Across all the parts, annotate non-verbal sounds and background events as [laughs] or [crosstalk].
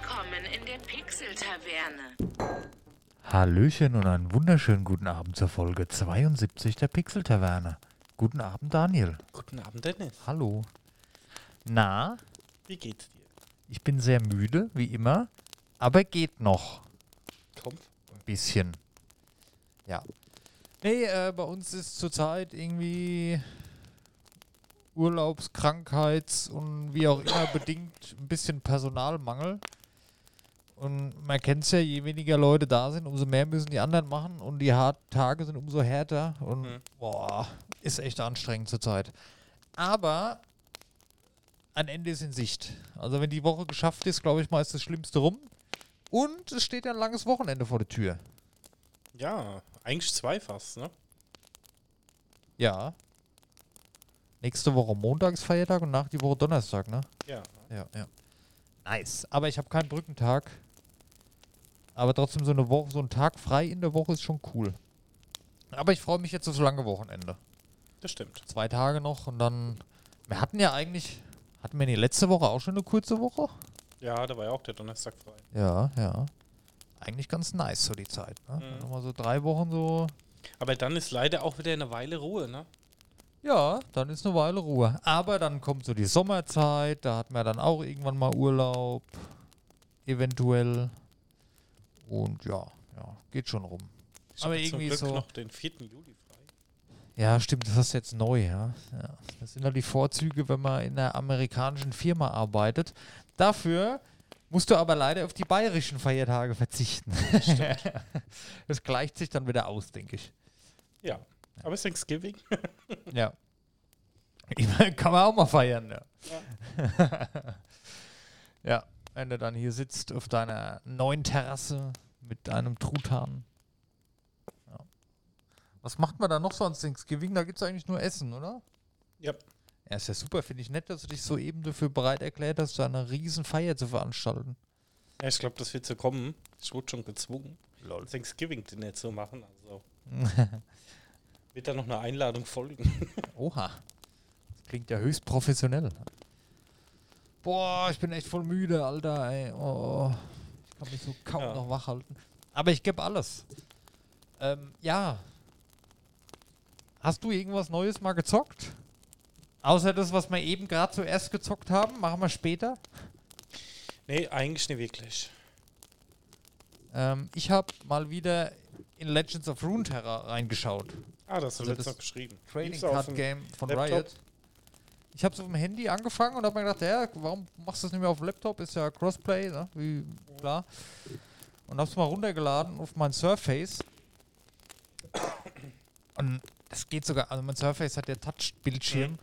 Willkommen in der Pixel-Taverne. Hallöchen und einen wunderschönen guten Abend zur Folge 72 der Pixel-Taverne. Guten Abend, Daniel. Guten Abend, Dennis. Hallo. Na, Wie geht's dir? ich bin sehr müde, wie immer, aber geht noch Komm. ein bisschen. Ja. Nee, äh, bei uns ist zurzeit irgendwie Urlaubs-, Krankheits- und wie auch immer bedingt ein bisschen Personalmangel. Und man kennt es ja, je weniger Leute da sind, umso mehr müssen die anderen machen und die harten Tage sind umso härter und Mhm. boah, ist echt anstrengend zurzeit. Aber ein Ende ist in Sicht. Also wenn die Woche geschafft ist, glaube ich mal, ist das Schlimmste rum. Und es steht ja ein langes Wochenende vor der Tür. Ja, eigentlich zwei fast, ne? Ja. Nächste Woche Montag ist Feiertag und nach die Woche Donnerstag, ne? Ja. Ja, ja. Nice. Aber ich habe keinen Brückentag. Aber trotzdem so eine Woche, so ein Tag frei in der Woche ist schon cool. Aber ich freue mich jetzt auf das lange Wochenende. Das stimmt. Zwei Tage noch und dann. Wir hatten ja eigentlich. Hatten wir die letzte Woche auch schon eine kurze Woche? Ja, da war ja auch der Donnerstag frei. Ja, ja. Eigentlich ganz nice so die Zeit. Ne? Mhm. Nochmal so drei Wochen so. Aber dann ist leider auch wieder eine Weile Ruhe, ne? Ja, dann ist eine Weile Ruhe. Aber dann kommt so die Sommerzeit, da hat man dann auch irgendwann mal Urlaub. Eventuell. Und ja, ja, geht schon rum. Ich Aber irgendwie zum Glück so- noch den 4. Juli frei. Ja, stimmt, das ist jetzt neu, ja. ja. Das sind halt die Vorzüge, wenn man in einer amerikanischen Firma arbeitet. Dafür musst du aber leider auf die bayerischen Feiertage verzichten. [laughs] das gleicht sich dann wieder aus, denke ich. Ja. Aber es ist Thanksgiving. [laughs] Ja. Kann man auch mal feiern, ja. Ja. [laughs] wenn du dann hier sitzt auf deiner neuen Terrasse mit einem Truthahn. Ja. Was macht man da noch so an Thanksgiving? Da gibt es eigentlich nur Essen, oder? Ja. Ja, ist ja super. Finde ich nett, dass du dich soeben dafür bereit erklärt hast, da eine riesen Feier zu veranstalten. Ja, ich glaube, das wird so kommen. Ich wurde schon gezwungen, Thanksgiving-Dinner zu machen. Also [laughs] wird da noch eine Einladung folgen. Oha. Das klingt ja höchst professionell. Boah, ich bin echt voll müde, Alter, ey. Oh, ich kann mich so kaum Ja. noch wach halten. Aber ich gebe alles. Ähm, ja. Hast du irgendwas Neues mal gezockt? Außer das, was wir eben gerade zuerst gezockt haben, machen wir später. nee, eigentlich nicht wirklich. Ähm, ich habe mal wieder in Legends of Runeterra reingeschaut. Ah, das hast du Also letztens das noch geschrieben. Trading Card Game von Laptop? Riot. Ich habe es auf dem Handy angefangen und habe mir gedacht, ja, warum machst du das nicht mehr auf dem Laptop? Ist ja Crossplay, ne? Wie klar. Und habe es mal runtergeladen auf mein Surface. Und das geht sogar, also mein Surface hat ja Touch-Bildschirm.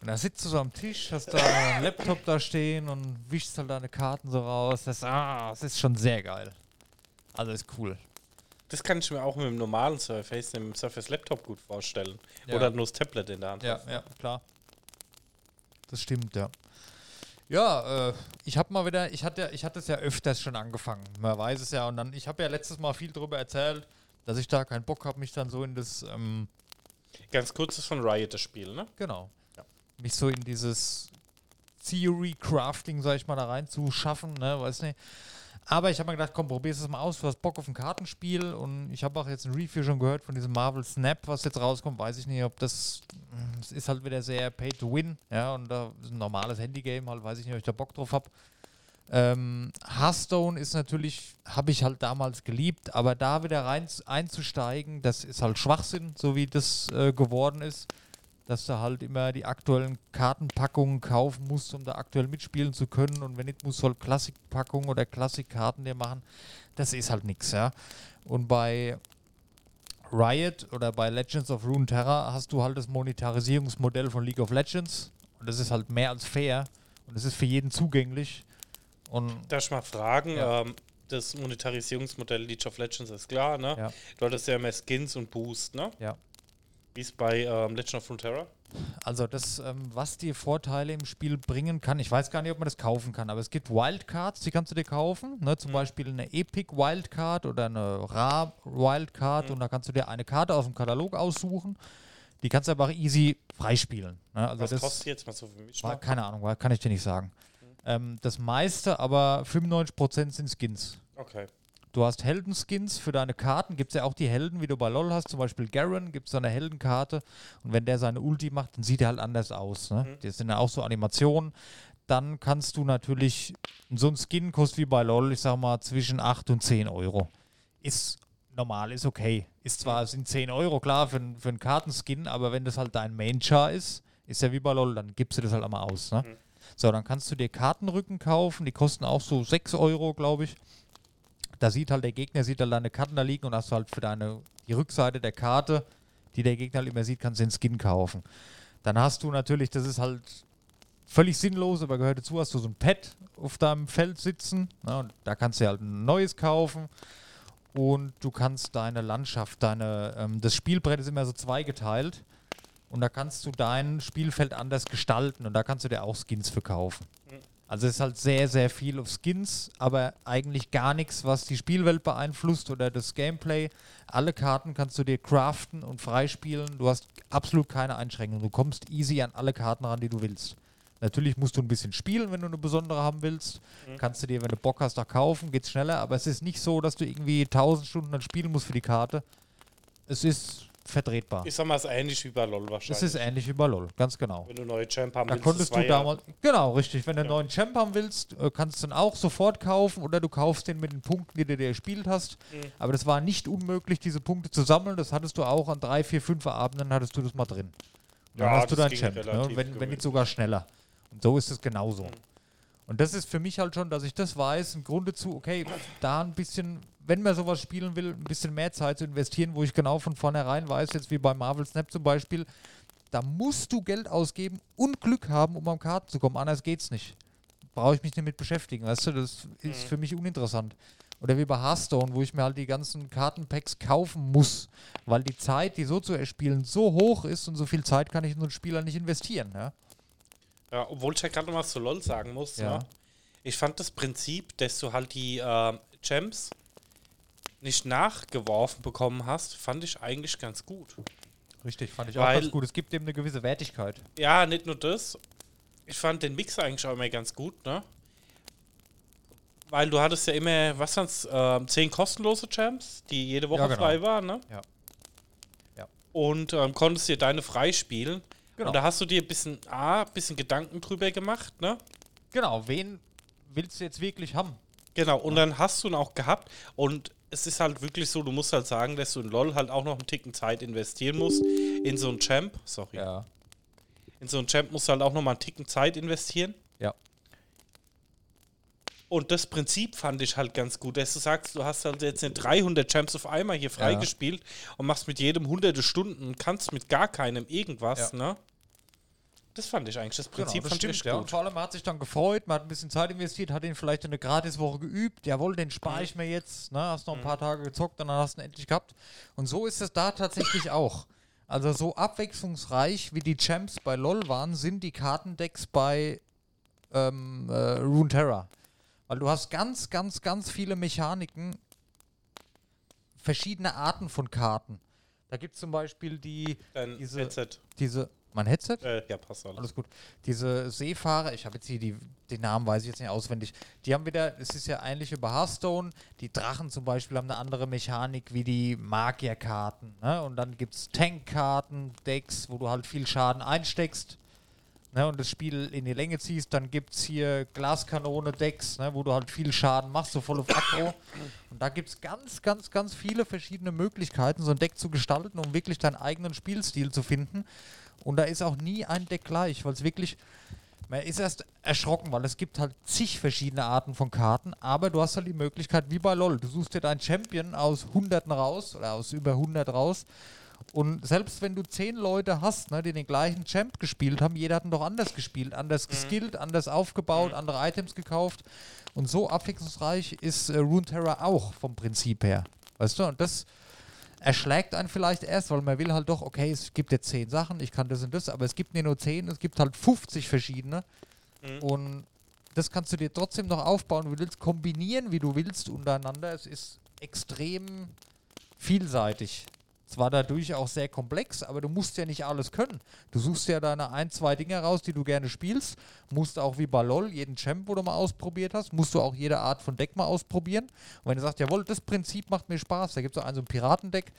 Und da sitzt du so am Tisch, hast da einen Laptop da stehen und wischst halt deine Karten so raus. Das, ah, das ist schon sehr geil. Also ist cool. Das kann ich mir auch mit dem normalen Surface, dem Surface Laptop gut vorstellen. Ja. Oder nur das Tablet in der Hand. Ja, ja, klar. Das stimmt, ja. Ja, äh, ich habe mal wieder, ich hatte, ich hatte es ja öfters schon angefangen. Man weiß es ja. Und dann, ich habe ja letztes Mal viel darüber erzählt, dass ich da keinen Bock habe, mich dann so in das, ähm, Ganz kurz ist von Riot das Spiel, ne? genau, Ja. mich so in dieses Theory Crafting, sag ich mal, da rein zu schaffen, ne, weiß nicht. Aber ich habe mir gedacht, komm, probier's es mal aus. Du hast Bock auf ein Kartenspiel und ich habe auch jetzt ein Review schon gehört von diesem Marvel Snap, was jetzt rauskommt. Weiß ich nicht, ob das. Es ist halt wieder sehr Pay to Win, ja, und da ist ein normales Handygame, halt, weiß ich nicht, ob ich da Bock drauf habe. Ähm, Hearthstone ist natürlich, habe ich halt damals geliebt, aber da wieder rein einzusteigen, das ist halt Schwachsinn, so wie das äh, geworden ist dass du halt immer die aktuellen Kartenpackungen kaufen musst, um da aktuell mitspielen zu können. Und wenn nicht, musst du halt Klassikpackungen oder Klassikkarten dir machen. Das ist halt nix, ja. Und bei Riot oder bei Legends of Runeterra hast du halt das Monetarisierungsmodell von League of Legends. Und das ist halt mehr als fair. Und es ist für jeden zugänglich. Und Darf ich mal fragen, Ja. ähm, das Monetarisierungsmodell League of Legends ist klar, ne? Ja. Du hattest ja immer Skins und Boost, ne? ja. Wie ist bei ähm, Legend of Runeterra? Also das, ähm, was dir Vorteile im Spiel bringen kann, ich weiß gar nicht, ob man das kaufen kann, aber es gibt Wildcards, die kannst du dir kaufen, ne? zum Beispiel eine Epic Wildcard oder eine Ra Wildcard und da kannst du dir eine Karte aus dem Katalog aussuchen. Die kannst du aber auch easy freispielen. Ne? Also Was das kostet jetzt mal so für mich? war, keine Ahnung, war, kann ich dir nicht sagen. Ähm, das meiste, aber 95% sind Skins. Okay. Du hast Heldenskins für deine Karten. Gibt es ja auch die Helden, wie du bei LOL hast. Zum Beispiel Garen gibt es eine Heldenkarte. Und wenn der seine Ulti macht, dann sieht er halt anders aus. Ne? Das sind ja auch so Animationen. Dann kannst du natürlich, so ein Skin kostet wie bei LOL, ich sag mal, zwischen 8 und 10 Euro. Ist normal, ist okay. Ist zwar, sind 10 Euro, klar, für, für einen Kartenskin, aber wenn das halt dein Main-Char ist, ist ja wie bei LOL, dann gibst du das halt einmal aus. Ne? So, dann kannst du dir Kartenrücken kaufen, die kosten auch so 6 Euro, glaube ich. Da sieht halt der Gegner, sieht halt deine Karten da liegen und hast halt für deine, die Rückseite der Karte, die der Gegner halt immer sieht, kannst du den Skin kaufen. Dann hast du natürlich, das ist halt völlig sinnlos, aber gehört dazu, hast du so ein Pad auf deinem Feld sitzen. Na, und da kannst du halt ein neues kaufen. Und du kannst deine Landschaft, deine, ähm, das Spielbrett ist immer so zweigeteilt. Und da kannst du dein Spielfeld anders gestalten und da kannst du dir auch Skins für kaufen. Also es ist halt sehr, sehr viel auf Skins, aber eigentlich gar nichts, was die Spielwelt beeinflusst oder das Gameplay. Alle Karten kannst du dir craften und freispielen. Du hast absolut keine Einschränkungen. Du kommst easy an alle Karten ran, die du willst. Natürlich musst du ein bisschen spielen, wenn du eine besondere haben willst. Kannst du dir, wenn du Bock hast, auch kaufen, geht's schneller. Aber es ist nicht so, dass du irgendwie 1000 Stunden dann spielen musst für die Karte. Es ist vertretbar. Ich sag mal, es ist ähnlich wie bei LOL Es wahrscheinlich. ist ähnlich wie bei LOL, ganz genau. Wenn du neue Champ haben Da willst, konntest du ja- damals, genau, richtig. Wenn du einen neuen Champ haben willst, äh, kannst du den auch sofort kaufen oder du kaufst den mit den Punkten, die du dir gespielt hast. Mhm. Aber das war nicht unmöglich, diese Punkte zu sammeln. Das hattest du auch an drei, vier, fünf Abenden, hattest du das mal drin. Dann Ja, hast du deinen Champ, ne? wenn, wenn nicht sogar schneller. Und so ist es genauso. Und das ist für mich halt schon, dass ich das weiß, im Grunde zu, okay, da ein bisschen, wenn man sowas spielen will, ein bisschen mehr Zeit zu investieren, wo ich genau von vornherein weiß, jetzt wie bei Marvel Snap zum Beispiel, da musst du Geld ausgeben und Glück haben, um am Karten zu kommen. Anders geht's nicht. Brauche ich mich nicht mit beschäftigen, weißt du, das ist für mich uninteressant. Oder wie bei Hearthstone, wo ich mir halt die ganzen Kartenpacks kaufen muss, weil die Zeit, die so zu erspielen, so hoch ist und so viel Zeit kann ich in so einen Spieler nicht investieren. Ja? Ja, obwohl ich ja gerade noch was zu LOL sagen muss. Ja. Ne? Ich fand das Prinzip, dass du halt die äh, Gems nicht nachgeworfen bekommen hast, fand ich eigentlich ganz gut. Richtig, fand ich auch Weil- ganz gut. Es gibt eben eine gewisse Wertigkeit. Ja, nicht nur das. Ich fand den Mix eigentlich auch immer ganz gut, ne? Weil du hattest ja immer, was waren's, ähm, zehn kostenlose Champs, die jede Woche Ja, genau. frei waren, ne? Ja. Ja. Und ähm, konntest dir deine freispielen. Genau. Und da hast du dir ein bisschen, A, ein bisschen Gedanken drüber gemacht, ne? Genau, wen willst du jetzt wirklich haben? Genau, und dann hast du ihn auch gehabt. Und es ist halt wirklich so, du musst halt sagen, dass du in LOL halt auch noch einen Ticken Zeit investieren musst. In so einen Champ, sorry. Ja. In so einen Champ musst du halt auch noch mal einen Ticken Zeit investieren. Ja. Und das Prinzip fand ich halt ganz gut, dass du sagst, du hast halt jetzt nicht 300 Champs auf einmal hier freigespielt und machst mit jedem hunderte Stunden und kannst mit gar keinem irgendwas, Ja. ne? Das fand ich eigentlich, das Prinzip Genau, das ich stimmt, echt ja. Und vor allem hat sich dann gefreut, man hat ein bisschen Zeit investiert, hat ihn vielleicht eine Gratiswoche geübt. Jawohl, den spare ich mir jetzt. Ne? Hast noch ein paar Tage gezockt dann hast du ihn endlich gehabt. Und so ist es da tatsächlich [laughs] auch. Also so abwechslungsreich wie die Champs bei LOL waren, sind die Kartendecks bei ähm, äh, Runeterra. Weil du hast ganz, ganz, ganz viele Mechaniken, verschiedene Arten von Karten. Da gibt es zum Beispiel die, Dein diese, diese, mein Headset? Äh, ja, passt alles. Alles gut. Diese Seefahrer, ich habe jetzt hier die, den Namen weiß ich jetzt nicht auswendig, die haben wieder, es ist ja ähnlich wie bei Hearthstone, die Drachen zum Beispiel haben eine andere Mechanik wie die Magierkarten. Ne? Und dann gibt es Tankkarten, Decks, wo du halt viel Schaden einsteckst ne? und das Spiel in die Länge ziehst. Dann gibt es hier Glaskanone-Decks, ne? wo du halt viel Schaden machst, so voll auf Aggro. Und da gibt es ganz, ganz, ganz viele verschiedene Möglichkeiten, so ein Deck zu gestalten, um wirklich deinen eigenen Spielstil zu finden. Und da ist auch nie ein Deck gleich, weil es wirklich. Man ist erst erschrocken, weil es gibt halt zig verschiedene Arten von Karten, aber du hast halt die Möglichkeit, wie bei LOL, du suchst dir deinen Champion aus Hunderten raus oder aus über 100 raus und selbst wenn du zehn Leute hast, ne, die den gleichen Champ gespielt haben, jeder hat ihn doch anders gespielt, anders geskillt, anders aufgebaut, andere Items gekauft und so abwechslungsreich ist äh, Runeterra auch vom Prinzip her. Weißt du, und das erschlägt einen vielleicht erst, weil man will halt doch, okay, es gibt jetzt zehn Sachen, ich kann das und das, aber es gibt nicht nur zehn, es gibt halt 50 verschiedene. Und das kannst du dir trotzdem noch aufbauen, du willst kombinieren, wie du willst, untereinander. Es ist extrem vielseitig zwar dadurch auch sehr komplex, aber du musst ja nicht alles können. Du suchst ja deine ein, zwei Dinge raus, die du gerne spielst. Musst auch wie bei LOL jeden Champ, wo du mal ausprobiert hast, musst du auch jede Art von Deck mal ausprobieren. Und wenn du sagst, jawohl, das Prinzip macht mir Spaß, da gibt es auch ein so ein Piratendeck.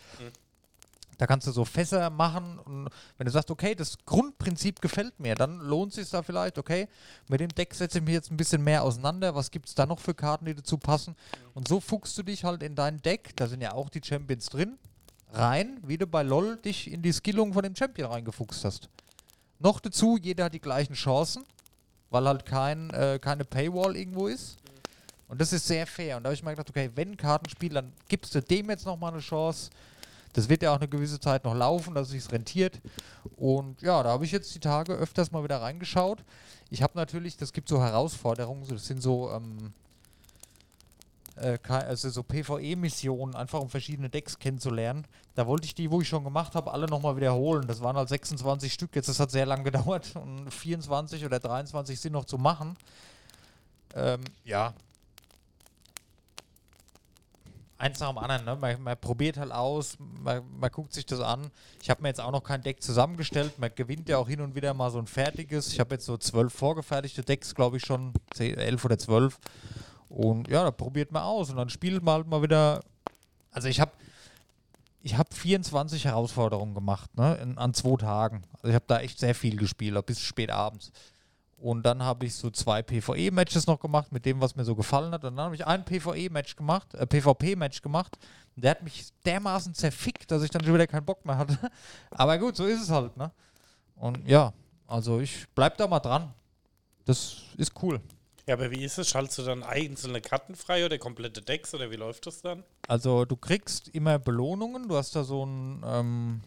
Da kannst du so Fässer machen und wenn du sagst, okay, das Grundprinzip gefällt mir, dann lohnt es sich da vielleicht, okay, mit dem Deck setze ich mich jetzt ein bisschen mehr auseinander, was gibt es da noch für Karten, die dazu passen und so fuchst du dich halt in dein Deck, da sind ja auch die Champions drin, rein, wie du bei LOL dich in die Skillung von dem Champion reingefuchst hast. Noch dazu, jeder hat die gleichen Chancen, weil halt kein, äh, keine Paywall irgendwo ist. Und das ist sehr fair. Und da habe ich mir gedacht, okay, wenn Kartenspiel, dann gibst du dem jetzt nochmal eine Chance. Das wird ja auch eine gewisse Zeit noch laufen, dass es sich rentiert. Und ja, da habe ich jetzt die Tage öfters mal wieder reingeschaut. Ich habe natürlich, das gibt so Herausforderungen, das sind so, ähm, äh, also so PvE-Missionen, einfach um verschiedene Decks kennenzulernen. Da wollte ich die, wo ich schon gemacht habe, alle nochmal wiederholen. Das waren halt 26 Stück, jetzt das hat sehr lang [laughs] gedauert und 24 oder 23 sind noch zu machen. Ähm, ja, eins nach dem anderen. Ne? Man, man probiert halt aus, man, man guckt sich das an. Ich habe mir jetzt auch noch kein Deck zusammengestellt. Man gewinnt ja auch hin und wieder mal so ein fertiges. Ich habe jetzt so zwölf vorgefertigte Decks, glaube ich schon, elf oder zwölf. Und ja, da probiert man aus und dann spielt man halt mal wieder. Also ich habe ich habe 24 Herausforderungen gemacht, ne, in, an zwei Tagen. Also ich habe da echt sehr viel gespielt, bis spät abends. Und dann habe ich so zwei PvE-Matches noch gemacht mit dem, was mir so gefallen hat. Und dann habe ich ein PvE-Match gemacht, äh, PvP-Match gemacht. Und der hat mich dermaßen zerfickt, dass ich dann schon wieder keinen Bock mehr hatte. [laughs] Aber gut, so ist es halt, ne? Und ja, also ich bleib da mal dran. Das ist cool. Ja, aber wie ist es? Schaltest du dann einzelne Karten frei oder komplette Decks oder wie läuft das dann? Also du kriegst immer Belohnungen. Du hast da so ein, ähm,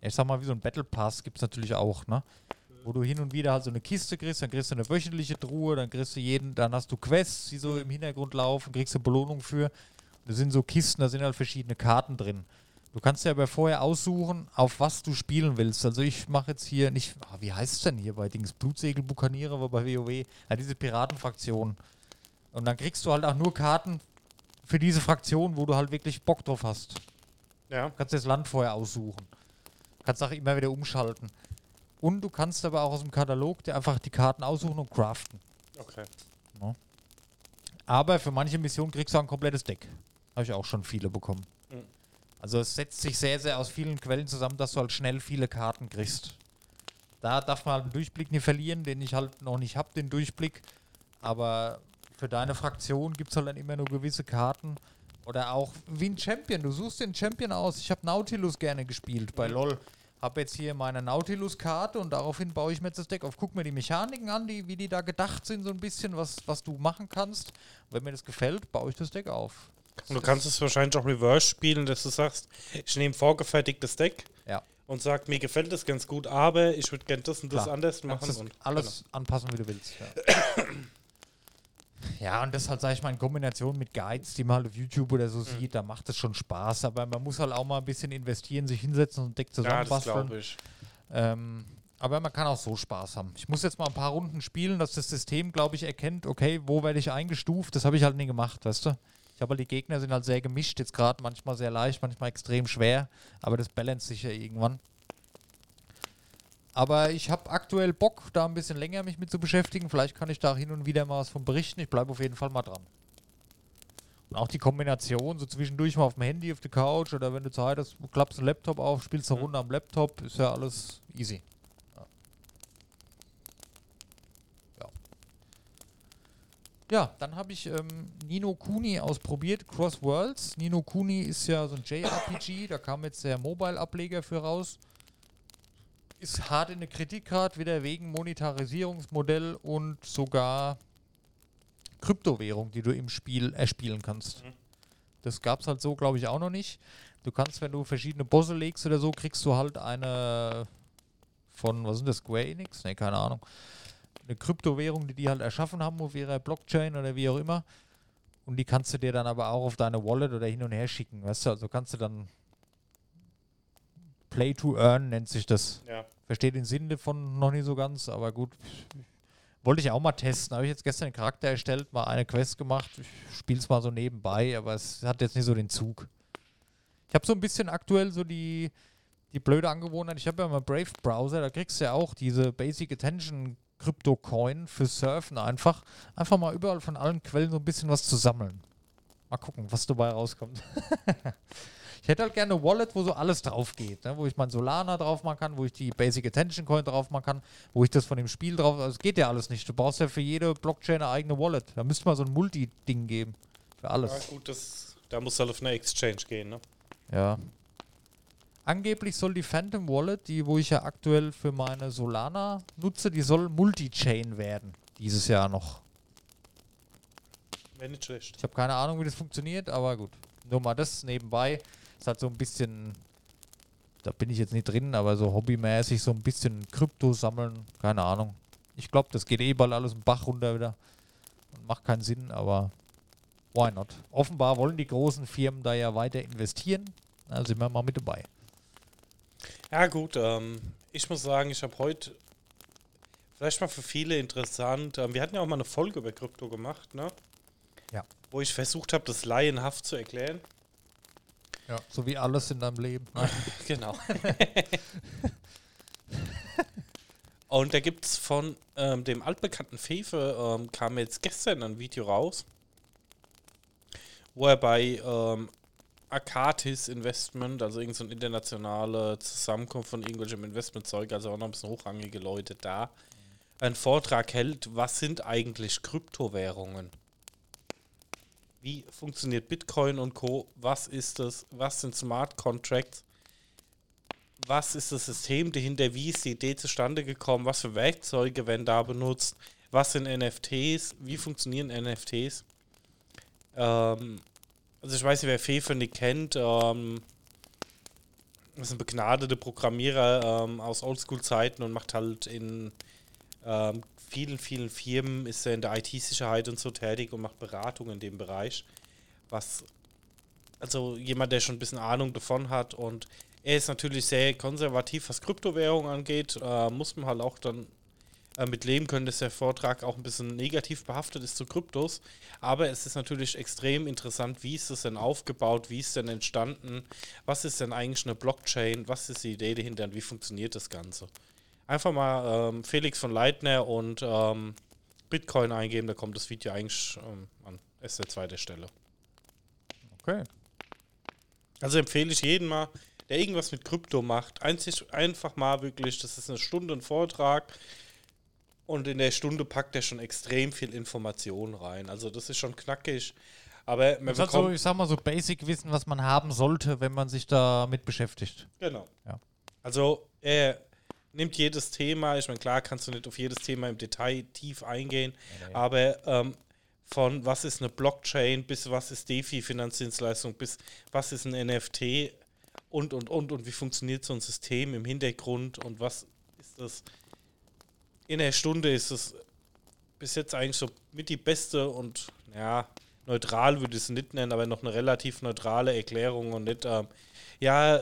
ich sag mal, wie so ein Battle Pass gibt es natürlich auch, ne? Wo du hin und wieder halt so eine Kiste kriegst, dann kriegst du eine wöchentliche Truhe, dann kriegst du jeden, dann hast du Quests, die so im Hintergrund laufen, kriegst du Belohnung für. Das sind so Kisten, da sind halt verschiedene Karten drin. Du kannst ja aber vorher aussuchen, auf was du spielen willst. Also ich mache jetzt hier nicht, ah, wie heißt es denn hier bei Dings? Blutsegel-Bukaniere, aber bei WoW, ja, diese Piratenfraktion. Und dann kriegst du halt auch nur Karten für diese Fraktion, wo du halt wirklich Bock drauf hast. Ja. Du kannst das Land vorher aussuchen. Kannst auch immer wieder umschalten. Und du kannst aber auch aus dem Katalog dir einfach die Karten aussuchen und craften. Okay. Aber für manche Missionen kriegst du auch ein komplettes Deck. Habe ich auch schon viele bekommen. Also es setzt sich sehr, sehr aus vielen Quellen zusammen, dass du halt schnell viele Karten kriegst. Da darf man halt den Durchblick nicht verlieren, den ich halt noch nicht habe, den Durchblick. Aber für deine Fraktion gibt es halt dann immer nur gewisse Karten. Oder auch wie ein Champion. Du suchst den Champion aus. Ich habe Nautilus gerne gespielt bei LOL. Habe jetzt hier meine Nautilus-Karte und daraufhin baue ich mir jetzt das Deck auf. Guck mir die Mechaniken an, die, wie die da gedacht sind, so ein bisschen, was, was du machen kannst. wenn mir das gefällt, baue ich das Deck auf. Und du kannst es wahrscheinlich auch reverse spielen, dass du sagst, ich nehme vorgefertigtes Deck Ja. und sag, mir gefällt das ganz gut, aber ich würde gerne das und das Klar. anders machen. Und, alles anpassen, wie du willst. Ja. [coughs] ja, und das halt, sag ich mal, in Kombination mit Guides, die man halt auf YouTube oder so sieht, da macht es schon Spaß. Aber man muss halt auch mal ein bisschen investieren, sich hinsetzen und ein Deck genau. Ja, zusammenbasteln. glaube ich. Ähm, aber man kann auch so Spaß haben. Ich muss jetzt mal ein paar Runden spielen, dass das System, glaube ich, erkennt, okay, wo werde ich eingestuft. Das habe ich halt nie gemacht, weißt du? Ich habe halt die Gegner sind halt sehr gemischt, jetzt gerade manchmal sehr leicht, manchmal extrem schwer, aber das balance sich ja irgendwann. Aber ich habe aktuell Bock, da ein bisschen länger mich mit zu beschäftigen. Vielleicht kann ich da hin und wieder mal was von berichten. Ich bleibe auf jeden Fall mal dran. Und auch die Kombination, so zwischendurch mal auf dem Handy, auf der Couch oder wenn du Zeit hast, klappst den Laptop auf, spielst eine Runde am Laptop, ist ja alles easy. Ja. Ja, ja dann habe ich ähm, Nino Kuni ausprobiert, Cross Worlds. Nino Kuni ist ja so ein JRPG, da kam jetzt der Mobile-Ableger für raus. Ist hart in der Kritik gerade, wieder wegen Monetarisierungsmodell und sogar Kryptowährung, die du im Spiel erspielen kannst. Das gab es halt so, glaube ich, auch noch nicht. Du kannst, wenn du verschiedene Bosse legst oder so, kriegst du halt eine von, was sind das, Square Enix? Ne, keine Ahnung. Eine Kryptowährung, die die halt erschaffen haben auf ihrer Blockchain oder wie auch immer. Und die kannst du dir dann aber auch auf deine Wallet oder hin und her schicken, weißt du? Also kannst du dann Play to Earn nennt sich das. Ja. Verstehe den Sinn davon noch nicht so ganz, aber gut. Wollte ich auch mal testen. Habe ich jetzt gestern einen Charakter erstellt, mal eine Quest gemacht. Ich spiele es mal so nebenbei, aber es hat jetzt nicht so den Zug. Ich Ich habe so ein bisschen aktuell so die, die blöde Angewohnheit, ich habe ja mal Brave Browser, da kriegst du ja auch diese Basic Attention Crypto Coin für Surfen einfach. Einfach mal überall von allen Quellen so ein bisschen was zu sammeln. Mal gucken, was dabei rauskommt. [laughs] ich hätte halt gerne eine Wallet, wo so alles drauf geht, ne? wo ich mein Solana drauf machen kann, wo ich die Basic Attention Coin drauf machen kann, wo ich das von dem Spiel drauf. Also es geht ja alles nicht. Du brauchst ja für jede Blockchain eine eigene Wallet. Da müsste man so ein Multi-Ding geben. Für alles. Ja, gut, das, da muss halt auf eine Exchange gehen, ne? Ja. Angeblich soll die Phantom Wallet, die wo ich ja aktuell für meine Solana nutze, die soll Multi-Chain werden. Dieses Jahr noch. Wäre nicht schlecht. Ich habe keine Ahnung, wie das funktioniert, aber gut. Nur mal das nebenbei. Ist halt so ein bisschen, da bin ich jetzt nicht drin, aber so hobbymäßig so ein bisschen Krypto sammeln. Keine Ahnung. Ich glaube, das geht eh bald alles im Bach runter wieder. Und macht keinen Sinn, aber why not? Offenbar wollen die großen Firmen da ja weiter investieren. Da sind wir mal mit dabei. Ja, gut, ähm, ich muss sagen, ich habe heute vielleicht mal für viele interessant. Ähm, wir hatten ja auch mal eine Folge über Krypto gemacht, ne? Ja. Wo ich versucht habe, das laienhaft zu erklären. Ja. So wie alles in deinem Leben. [laughs] genau. [laughs] Und da gibt es von ähm, dem altbekannten Fefe, ähm, kam jetzt gestern ein Video raus, wo er bei ähm, Akatis Investment, also irgendeine so internationale Zusammenkunft von irgendwelchem Investmentzeug, also auch noch ein bisschen hochrangige Leute da, einen Vortrag hält, was sind eigentlich Kryptowährungen? Wie funktioniert Bitcoin und Co? Was ist das? Was sind Smart Contracts? Was ist das System dahinter? Wie ist die Idee zustande gekommen? Was für Werkzeuge werden da benutzt? Was sind NFTs? Wie funktionieren NFTs? Ähm, also ich weiß nicht, wer Fefe nicht kennt. Ähm, ist ein begnadeter Programmierer ähm, aus Oldschool-Zeiten und macht halt in ähm, vielen, vielen Firmen, ist er in der IT-Sicherheit und so tätig und macht Beratung in dem Bereich. Was, also jemand, der schon ein bisschen Ahnung davon hat und er ist natürlich sehr konservativ, was Kryptowährung angeht, äh, muss man halt auch dann äh, mit leben können, dass der Vortrag auch ein bisschen negativ behaftet ist zu Kryptos. Aber es ist natürlich extrem interessant, wie ist es denn aufgebaut, wie ist denn entstanden, was ist denn eigentlich eine Blockchain, was ist die Idee dahinter und wie funktioniert das Ganze. Einfach mal ähm, Felix von Leitner und ähm, Bitcoin eingeben, da kommt das Video eigentlich ähm, an erster, zweiter Stelle. Okay. Also empfehle ich jeden mal, der irgendwas mit Krypto macht, einzig, einfach mal wirklich, das ist eine Stunde ein Vortrag und in der Stunde packt er schon extrem viel Information rein. Also das ist schon knackig. Aber man Das hat so, ich sag mal, so Basic-Wissen, was man haben sollte, wenn man sich damit beschäftigt. Genau. Ja. Also er nimmt jedes Thema, ich meine, klar kannst du nicht auf jedes Thema im Detail tief eingehen, Nee. aber ähm, von was ist eine Blockchain bis was ist DeFi-Finanzdienstleistung bis was ist ein NFT und und und und wie funktioniert so ein System im Hintergrund und was ist das in der Stunde ist es bis jetzt eigentlich so mit die beste und ja, neutral würde ich es nicht nennen, aber noch eine relativ neutrale Erklärung und nicht, ähm, ja,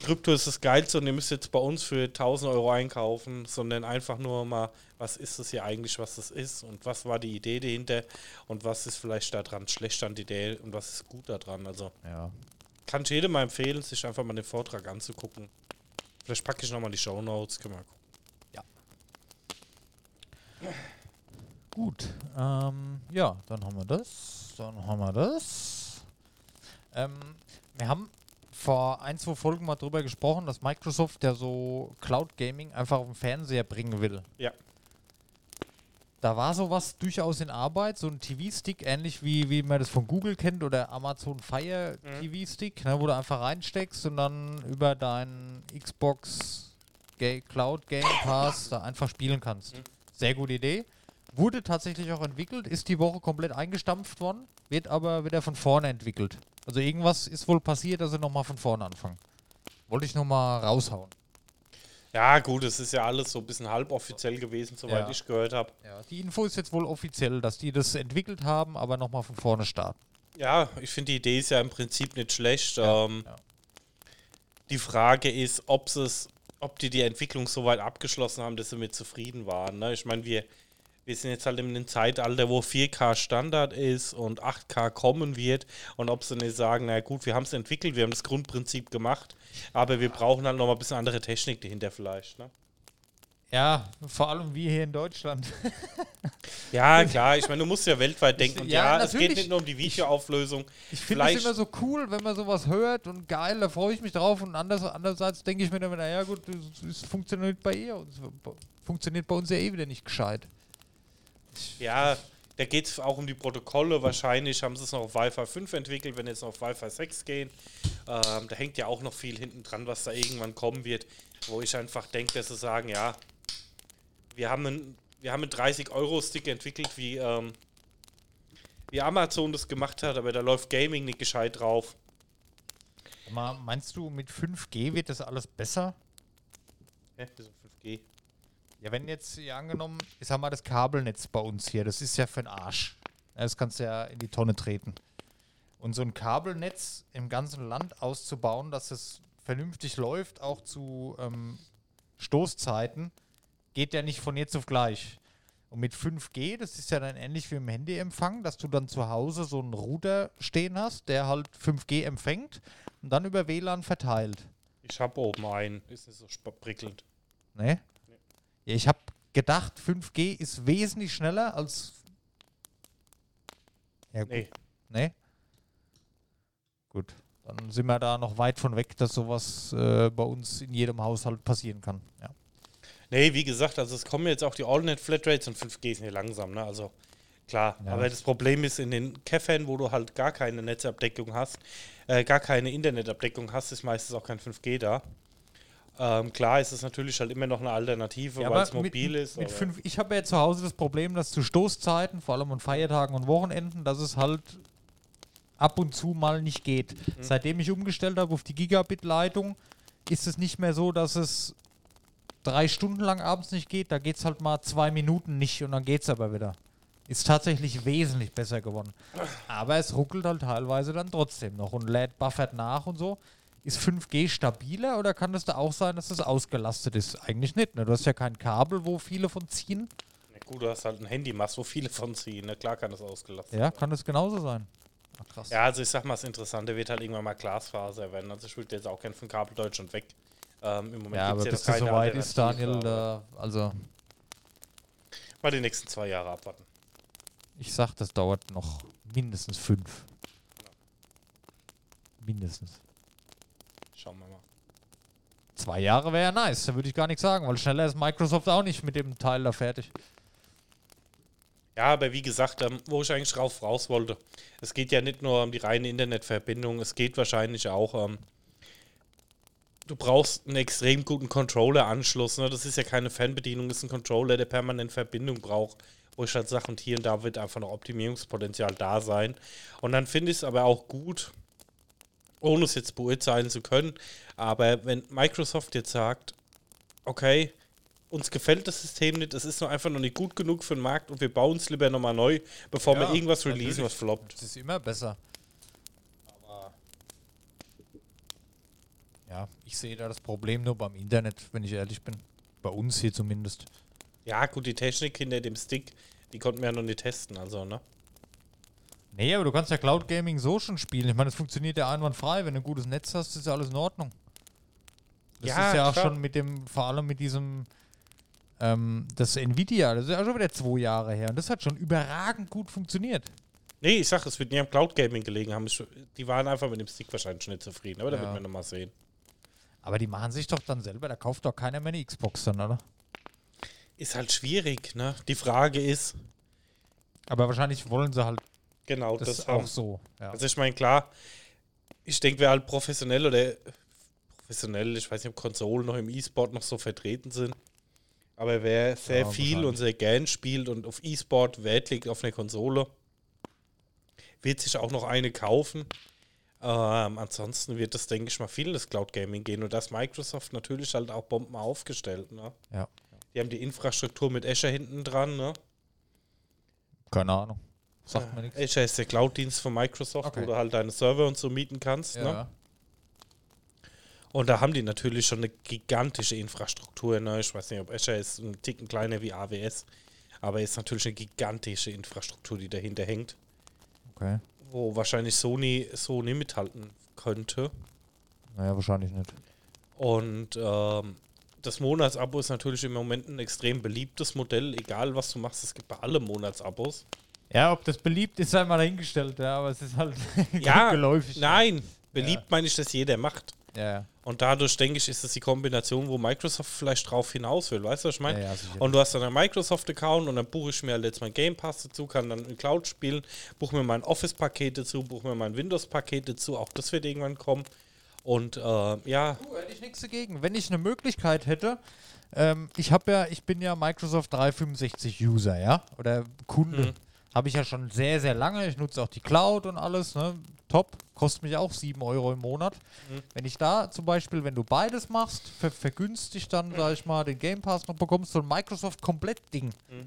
Krypto ist das Geilste und ihr müsst jetzt bei uns für 1000 Euro einkaufen, sondern einfach nur mal, was ist das hier eigentlich, was das ist und was war die Idee dahinter und was ist vielleicht daran schlecht an der Idee und was ist gut daran. Also Ja. kann ich jedem mal empfehlen, sich einfach mal den Vortrag anzugucken. Vielleicht packe ich nochmal die Show Notes, können wir mal gucken. Gut. Ähm, ja, dann haben wir das. Dann haben wir das. Ähm, wir haben vor ein, zwei Folgen mal drüber gesprochen, dass Microsoft ja so Cloud Gaming einfach auf den Fernseher bringen will. Ja. Da war sowas durchaus in Arbeit, so ein TV-Stick, ähnlich wie, wie man das von Google kennt oder Amazon Fire Mhm. TV-Stick, ne, wo du einfach reinsteckst und dann über deinen Xbox Ga Cloud Game Pass da einfach spielen kannst. Mhm. Sehr gute Idee. Wurde tatsächlich auch entwickelt, ist die Woche komplett eingestampft worden, wird aber wieder von vorne entwickelt. Also irgendwas ist wohl passiert, dass sie nochmal von vorne anfangen. Wollte ich nochmal raushauen. Ja, gut, es ist ja alles so ein bisschen halboffiziell gewesen, soweit Ja. ich gehört habe. Ja, die Info ist jetzt wohl offiziell, dass die das entwickelt haben, aber nochmal von vorne starten. Ja, ich finde die Idee ist ja im Prinzip nicht schlecht. Ja, ähm. Die Frage ist, ob es, ob die die Entwicklung so weit abgeschlossen haben, dass sie mit zufrieden waren. Ne? Ich meine, wir wir sind jetzt halt in einem Zeitalter, wo 4K Standard ist und 8K kommen wird. Und ob sie nicht sagen, na gut, wir haben es entwickelt, wir haben das Grundprinzip gemacht, aber wir brauchen halt noch mal ein bisschen andere Technik dahinter vielleicht. Ne? Ja, vor allem wie hier in Deutschland. [laughs] Ja, klar, ich meine, du musst ja weltweit denken. Und Ja, ja, es geht nicht nur um die Videoauflösung. Ich finde es immer so cool, wenn man sowas hört und geil, da freue ich mich drauf. Und anders, andererseits denke ich mir dann, naja gut, es funktioniert bei ihr und funktioniert bei uns ja eh wieder nicht gescheit. Ja, da geht es auch um die Protokolle. Wahrscheinlich haben sie es noch auf Wi-Fi 5 entwickelt, wenn jetzt noch auf Wi-Fi 6 gehen. Ähm, da hängt ja auch noch viel hinten dran, was da irgendwann kommen wird, wo ich einfach denke, dass sie sagen, ja, wir haben einen, wir haben einen 30-Euro-Stick entwickelt, wie, ähm, wie Amazon das gemacht hat, aber da läuft Gaming nicht gescheit drauf. Mal, meinst du, mit 5G wird das alles besser? Ja, das ist 5G. Ja, wenn jetzt hier angenommen, ich sag mal, das Kabelnetz bei uns hier, das ist ja für den Arsch. Das kannst du ja in die Tonne treten. Und so ein Kabelnetz im ganzen Land auszubauen, dass es vernünftig läuft, auch zu ähm, Stoßzeiten, geht ja nicht von jetzt auf gleich. Und mit 5G, das ist ja dann ähnlich wie im Handyempfang, dass du dann zu Hause so einen Router stehen hast, der halt 5G empfängt und dann über WLAN verteilt. Ich habe oben einen, ist nicht so prickelnd. Ne? Ja, ich habe gedacht, 5G ist wesentlich schneller als. Ja, gut. Nee. Nee? Gut. Dann sind wir da noch weit von weg, dass sowas äh, bei uns in jedem Haushalt passieren kann. Ja. Nee, wie gesagt, also es kommen jetzt auch die Allnet Flatrates und 5G ist nicht langsam, ne? Also klar. Ja. Aber das Problem ist in den Käffern, wo du halt gar keine Netzabdeckung hast, äh, gar keine Internetabdeckung hast, ist meistens auch kein 5G da. Ähm, klar ist es natürlich halt immer noch eine Alternative, Ja, weil es mobil mit, ist. Mit fünf, ich habe ja zu Hause das Problem, dass zu Stoßzeiten, vor allem an Feiertagen und Wochenenden, dass es halt ab und zu mal nicht geht. Mhm. Seitdem ich umgestellt habe auf die Gigabit-Leitung, ist es nicht mehr so, dass es drei Stunden lang abends nicht geht. Da geht es halt mal zwei Minuten nicht und dann geht es aber wieder. Ist tatsächlich wesentlich besser geworden. Aber es ruckelt halt teilweise dann trotzdem noch und lädt buffert nach und so. Ist 5G stabiler oder kann es da auch sein, dass es ausgelastet ist? Eigentlich nicht. Ne? Du hast ja kein Kabel, wo viele von ziehen. Ja, gut, du hast halt ein Handymast, wo viele von ziehen. Ne? Klar kann das ausgelassen Ja, sein. kann das genauso sein. Ach, krass. Ja, also ich sag mal, das Interessante wird halt irgendwann mal Glasfaser werden. Also ich will jetzt auch keinen von Kabel Deutschland weg. Ähm, Im Moment Ja, aber gibt's bis das soweit ist, Daniel, da, also Mal die nächsten zwei Jahre abwarten. ich sag, das dauert noch mindestens fünf. Mindestens. Schauen wir mal. Zwei Jahre wäre ja nice, da würde ich gar nichts sagen, weil schneller ist Microsoft auch nicht mit dem Teil da fertig. Ja, aber wie gesagt, ähm, wo ich eigentlich drauf raus wollte, es geht ja nicht nur um die reine Internetverbindung, es geht wahrscheinlich auch, ähm, du brauchst einen extrem guten Controller-Anschluss. Ne? Das ist ja keine Fernbedienung, das ist ein Controller, der permanent Verbindung braucht, wo ich halt sage, und hier und da wird einfach noch Optimierungspotenzial da sein. Und dann finde ich es aber auch gut, ohne es jetzt beurteilen zu können, aber wenn Microsoft jetzt sagt, okay, uns gefällt das System nicht, es ist nur einfach noch nicht gut genug für den Markt und wir bauen es lieber nochmal neu, bevor Ja, wir irgendwas releasen, was floppt. Das ist immer besser. Ja, ich sehe da das Problem nur beim Internet, wenn ich ehrlich bin. Bei uns hier zumindest. Ja, gut, die Technik hinter dem Stick, die konnten wir ja noch nicht testen, also, ne? Nee, aber du kannst ja Cloud Gaming so schon spielen. Ich meine, das funktioniert ja einwandfrei. Wenn du ein gutes Netz hast, ist ja alles in Ordnung. Das Ja, ist ja auch klar. schon mit dem, vor allem mit diesem, ähm, das Nvidia, das ist ja schon wieder zwei Jahre her. Und das hat schon überragend gut funktioniert. Nee, ich sag, es wird nie am Cloud Gaming gelegen haben. Ich- Die waren einfach mit dem Stick wahrscheinlich schon nicht zufrieden, aber da Ja. werden wir nochmal sehen. Aber die machen sich doch dann selber, da kauft doch keiner mehr eine Xbox dann, oder? Ist halt schwierig, ne? Die Frage ist, Aber wahrscheinlich wollen sie halt genau, das, das, auch so. Ja. Also ich meine, klar, ich denke, wer halt professionell oder professionell, ich weiß nicht, ob Konsolen noch im E-Sport noch so vertreten sind, aber wer sehr Ja, viel und sehr gern spielt und auf E-Sport Wert legt auf eine Konsole, wird sich auch noch eine kaufen. Ähm, ansonsten wird das, denke ich mal, viel das Cloud Gaming gehen und das Microsoft natürlich halt auch Bomben aufgestellt. Ne? ja. Die haben die Infrastruktur mit Azure hinten dran. Ne? Keine Ahnung. Sagt mir nichts. Azure ist der Cloud-Dienst von Microsoft, Okay. wo du halt deine Server und so mieten kannst. Ne? Ja. Und da haben die natürlich schon eine gigantische Infrastruktur. Ne? Ich weiß nicht, ob Azure ist ein Ticken kleiner wie AWS. Aber ist natürlich eine gigantische Infrastruktur, die dahinter hängt, Okay. Wo wahrscheinlich Sony so nicht mithalten könnte. Naja, wahrscheinlich nicht. Und ähm, das Monatsabo ist natürlich im Moment ein extrem beliebtes Modell, egal was du machst, es gibt bei allem Monatsabos. Ja, ob das beliebt ist, sei mal dahingestellt, ja, aber es ist halt Ja, [laughs] geläufig. nein, beliebt meine ich, dass jeder macht. Ja. Und dadurch, denke ich, ist es die Kombination, wo Microsoft vielleicht drauf hinaus will. Weißt du, was ich meine? Ja, ja, und du hast dann einen Microsoft-Account und dann buche ich mir halt jetzt mein Game Pass dazu, kann dann in Cloud spielen, buche mir mein Office-Paket dazu, buche mir mein Windows-Paket dazu. Auch das wird irgendwann kommen. Und äh, ja, Du, hätte ich nichts dagegen. Wenn ich eine Möglichkeit hätte, ähm, ich habe ja, ich bin ja Microsoft 365 User, ja, oder Kunde. Mhm. Habe ich ja schon sehr, sehr lange. Ich nutze auch die Cloud und alles, ne? Top. Kostet mich auch 7 Euro im Monat. Mhm. Wenn ich da zum Beispiel, wenn du beides machst, ver vergünstigt dann, sag ich mal, den Game Pass noch bekommst, so ein Microsoft Komplett-Ding. Mhm.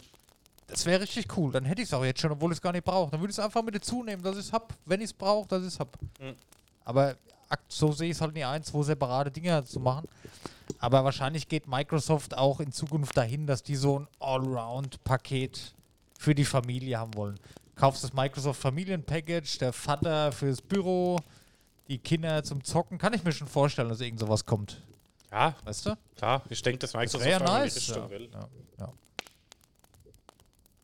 Das wäre richtig cool. Dann hätte ich es auch jetzt schon, obwohl ich es gar nicht brauche. Dann würde ich es einfach mit dazu nehmen, dass ich es habe. Wenn ich es brauche, dass ich es habe. Mhm. Aber so sehe ich es halt nie ein, zwei separate Dinge zu machen. Aber wahrscheinlich geht Microsoft auch in Zukunft dahin, dass die so ein Allround-Paket für die Familie haben wollen. Kaufst das Microsoft Familienpackage, der Vater fürs Büro, die Kinder zum Zocken. Kann ich mir schon vorstellen, dass irgend sowas kommt. ja, Weißt du? klar, ich denke, dass Das Microsoft wäre ja nice. Ja, will. ja, ja.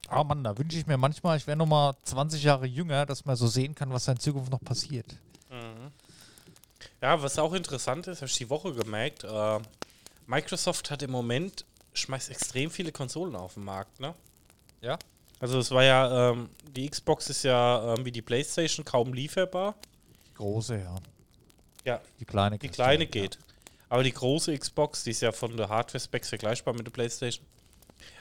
Ah Mann, da wünsche ich mir manchmal, ich wäre noch mal 20 Jahre jünger, dass man so sehen kann, was da in Zukunft noch passiert. Ja, was auch interessant ist, habe ich die Woche gemerkt, äh, Microsoft hat im Moment, schmeißt extrem viele Konsolen auf den Markt, ne? Ja? Also es war ja, ähm, die Xbox ist ja ähm, wie die Playstation kaum lieferbar. Die große, ja. Ja, Die kleine. die kleine ja. geht. Aber die große Xbox, die ist ja von der Hardware-Specs vergleichbar mit der Playstation,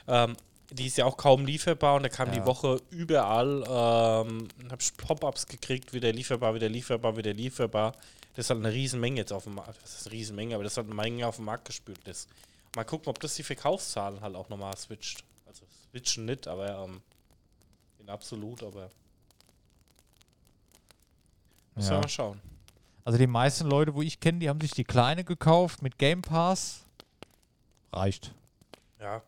ähm, die ist ja auch kaum lieferbar und da kam Ja. die Woche überall, ähm, habe ich Pop-Ups gekriegt, wieder lieferbar, wieder lieferbar, wieder lieferbar. Das ist halt eine Riesenmenge jetzt auf dem Markt. Das ist eine Riesenmenge, aber das halt eine Menge auf dem Markt gespült ist. Mal gucken, ob das die Verkaufszahlen halt auch nochmal switcht. Also switchen nicht, aber ähm, in absolut, aber müssen wir Ja. mal schauen. Also die meisten Leute, wo ich kenne, die haben sich die kleine gekauft mit Game Pass. Reicht. Ja,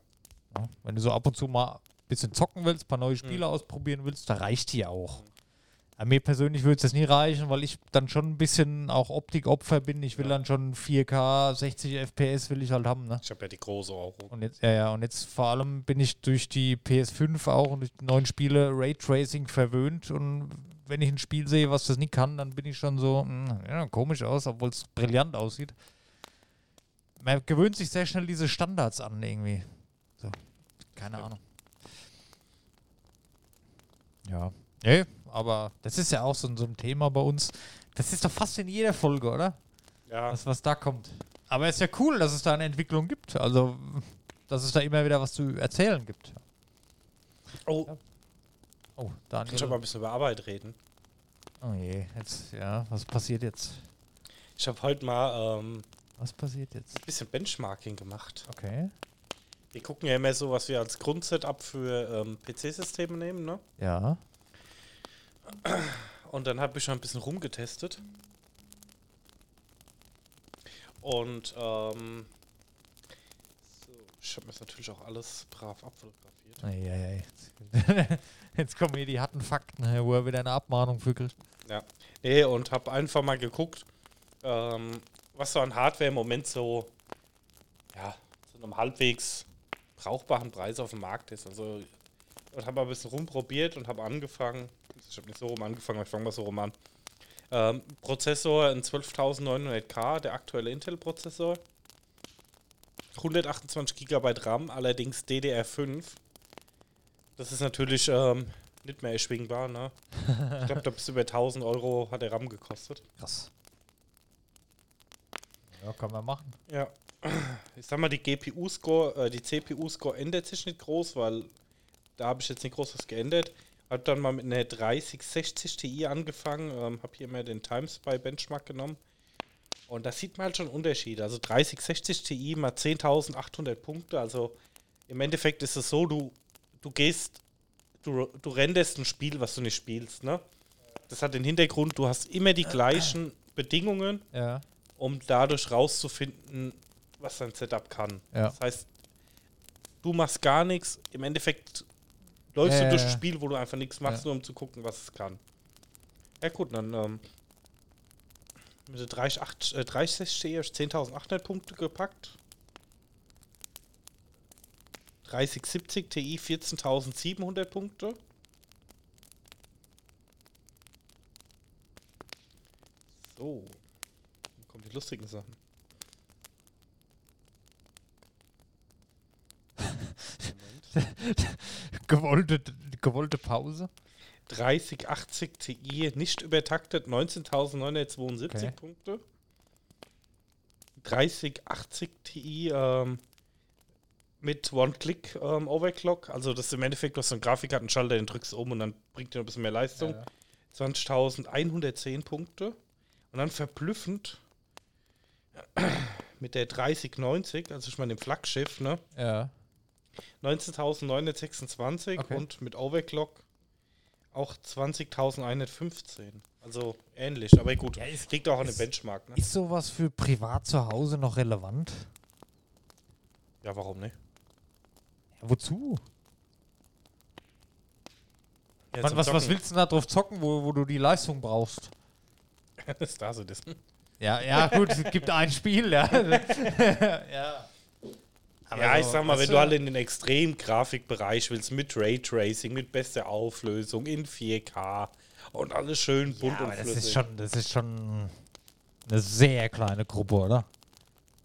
Ja. Wenn du so ab und zu mal ein bisschen zocken willst, ein paar Mhm. neue Spiele ausprobieren willst, da reicht die auch. Aber mir persönlich würde es das nie reichen, weil ich dann schon ein bisschen auch Optikopfer bin. Ich will Ja. dann schon 4K, 60 FPS will ich halt haben, ne? ich habe ja die große auch. Und jetzt, ja, ja, und jetzt vor allem bin ich durch die PS5 auch und durch die neuen Spiele Raytracing verwöhnt. Und wenn ich ein Spiel sehe, was das nicht kann, dann bin ich schon so, hm, ja, komisch aus, obwohl es brillant aussieht. Man gewöhnt sich sehr schnell diese Standards an, irgendwie. So, keine Ahnung. Ja. Nee, aber das ist ja auch so, so ein Thema bei uns. Das ist doch fast in jeder Folge, oder? Ja, was, was da kommt. Aber es ist ja cool, dass es da eine Entwicklung gibt. Also, dass es da immer wieder was zu erzählen gibt. oh, Oh, kann ich aber Daniel. ein bisschen über Arbeit reden. Oh je, jetzt, ja, was passiert jetzt? Ich habe heute mal ähm, Was passiert jetzt? ein bisschen Benchmarking gemacht. Okay. Wir gucken ja immer so, was wir als Grundsetup für ähm, PC-Systeme nehmen, ne? Ja. Und dann habe ich schon ein bisschen rumgetestet. Und ähm, so, ich habe mir das natürlich auch alles brav abfotografiert. Ei, ei, [laughs] jetzt kommen hier die harten Fakten, wo er wieder eine Abmahnung für kriegt. Ja. Nee, und habe einfach mal geguckt, ähm, was so an Hardware im Moment so, ja, zu einem halbwegs brauchbaren Preis auf dem Markt ist. Also, und habe ein bisschen rumprobiert und habe angefangen, ich habe nicht so rum angefangen, aber ich fange mal so rum an. Ähm, Prozessor ein 12900K, der aktuelle Intel-Prozessor. 128 GB RAM, allerdings DDR5. Das ist natürlich ähm, nicht mehr erschwingbar, ne? Ich glaube, da bis über 1000 Euro hat der RAM gekostet. Krass. Ja, kann man machen. Ja. Ich sag mal, die GPU-Score, äh, die CPU-Score ändert sich nicht groß, weil da habe ich jetzt nicht groß was geändert. Habe dann mal mit einer 3060 Ti angefangen, ähm, habe hier mal den Times bei Benchmark genommen. Und da sieht man halt schon Unterschiede. Also 3060 Ti mal 10.800 Punkte. Also im Endeffekt ist es so, du, du gehst, du, du renderst ein Spiel, was du nicht spielst. Ne? Das hat den Hintergrund, du hast immer die gleichen [clears throat] Bedingungen Ja. um dadurch rauszufinden, was dein Setup kann. Ja. Das heißt, du machst gar nichts. Im Endeffekt läufst du durch ja, ein ja. Spiel, wo du einfach nichts machst, nur um zu gucken, was es kann. Ja gut, dann ähm, mit der 30, äh, 3060 hast du 10.800 Punkte gepackt. 3070 Ti 14.700 Punkte. So. Dann kommen die lustigen Sachen. [laughs] Gewollte, gewollte Pause. 3080 Ti nicht übertaktet, 19.972 Okay. Punkte. 3080 Ti ähm, mit One-Click ähm, Overclock. Also das ist im Endeffekt, du hast so einen Grafikkartenschalter, den drückst du um und dann bringt dir ein bisschen mehr Leistung. Ja. 20.110 Punkte. Und dann verblüffend mit der 3090, also ich meine dem Flaggschiff, ne? Ja. 19.926 Okay. und mit Overclock auch 20.115. Also ähnlich, aber gut. Ja, ist- liegt auch an dem Benchmark, ne? Ist sowas für privat zu Hause noch relevant? Ja, warum nicht? Ja, wozu? Ja, Was, zum was, was willst du da drauf zocken, wo, wo du die Leistung brauchst? [laughs] ist da so das? Ja, ja, gut, es gibt ein Spiel, ja. [laughs] [laughs] ja. Aber ja, ich sag mal, wenn du halt in den extremen Grafikbereich willst, mit Raytracing, mit bester Auflösung, in 4K und alles schön bunt ja, und aber das flüssig. ist schon, das ist schon eine sehr kleine Gruppe, oder?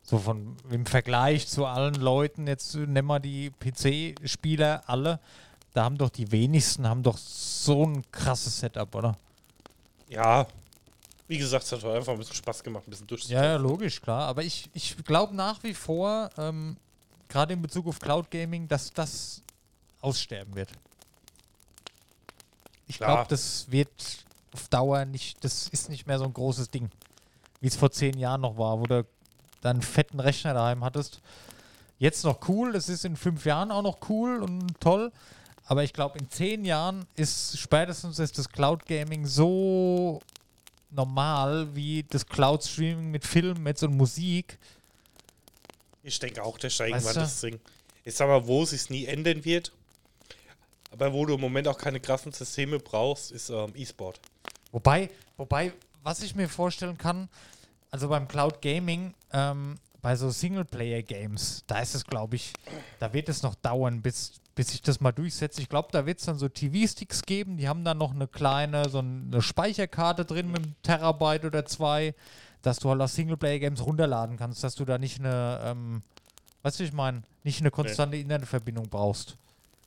So von im Vergleich zu allen Leuten, jetzt nehmen wir die PC-Spieler alle, da haben doch die wenigsten haben doch so ein krasses Setup, oder? ja, wie gesagt, es hat einfach ein bisschen Spaß gemacht, ein bisschen Ja, durchzuzocken. ja, logisch, klar. Aber ich, ich glaube nach wie vor, ähm, gerade in Bezug auf Cloud Gaming, dass das aussterben wird. Ich glaube, das wird auf Dauer nicht, das ist nicht mehr so ein großes Ding, wie es vor zehn Jahren noch war, wo du dann einen fetten Rechner daheim hattest. Jetzt noch cool, das ist in fünf Jahren auch noch cool und toll. Aber ich glaube, in zehn Jahren ist spätestens ist das Cloud Gaming so normal wie das Cloud Streaming mit Film, mit so Musik. Ich denke auch, der steigen Weißt wir du? das Ding. Ich sag mal, wo es sich nie ändern wird, aber wo du im Moment auch keine krassen Systeme brauchst, ist ähm, E-Sport. Wobei, wobei, was ich mir vorstellen kann, also beim Cloud Gaming, ähm, bei so Singleplayer-Games, da ist es, glaube ich, da wird es noch dauern, bis, bis sich das mal durchsetzt. Ich glaube, da wird es dann so TV-Sticks geben, die haben dann noch eine kleine, so eine Speicherkarte drin mit einem Terabyte oder zwei, dass du halt aus Singleplayer-Games runterladen kannst, dass du da nicht eine, ähm, weißt du, ich meine, nicht eine konstante Internetverbindung brauchst.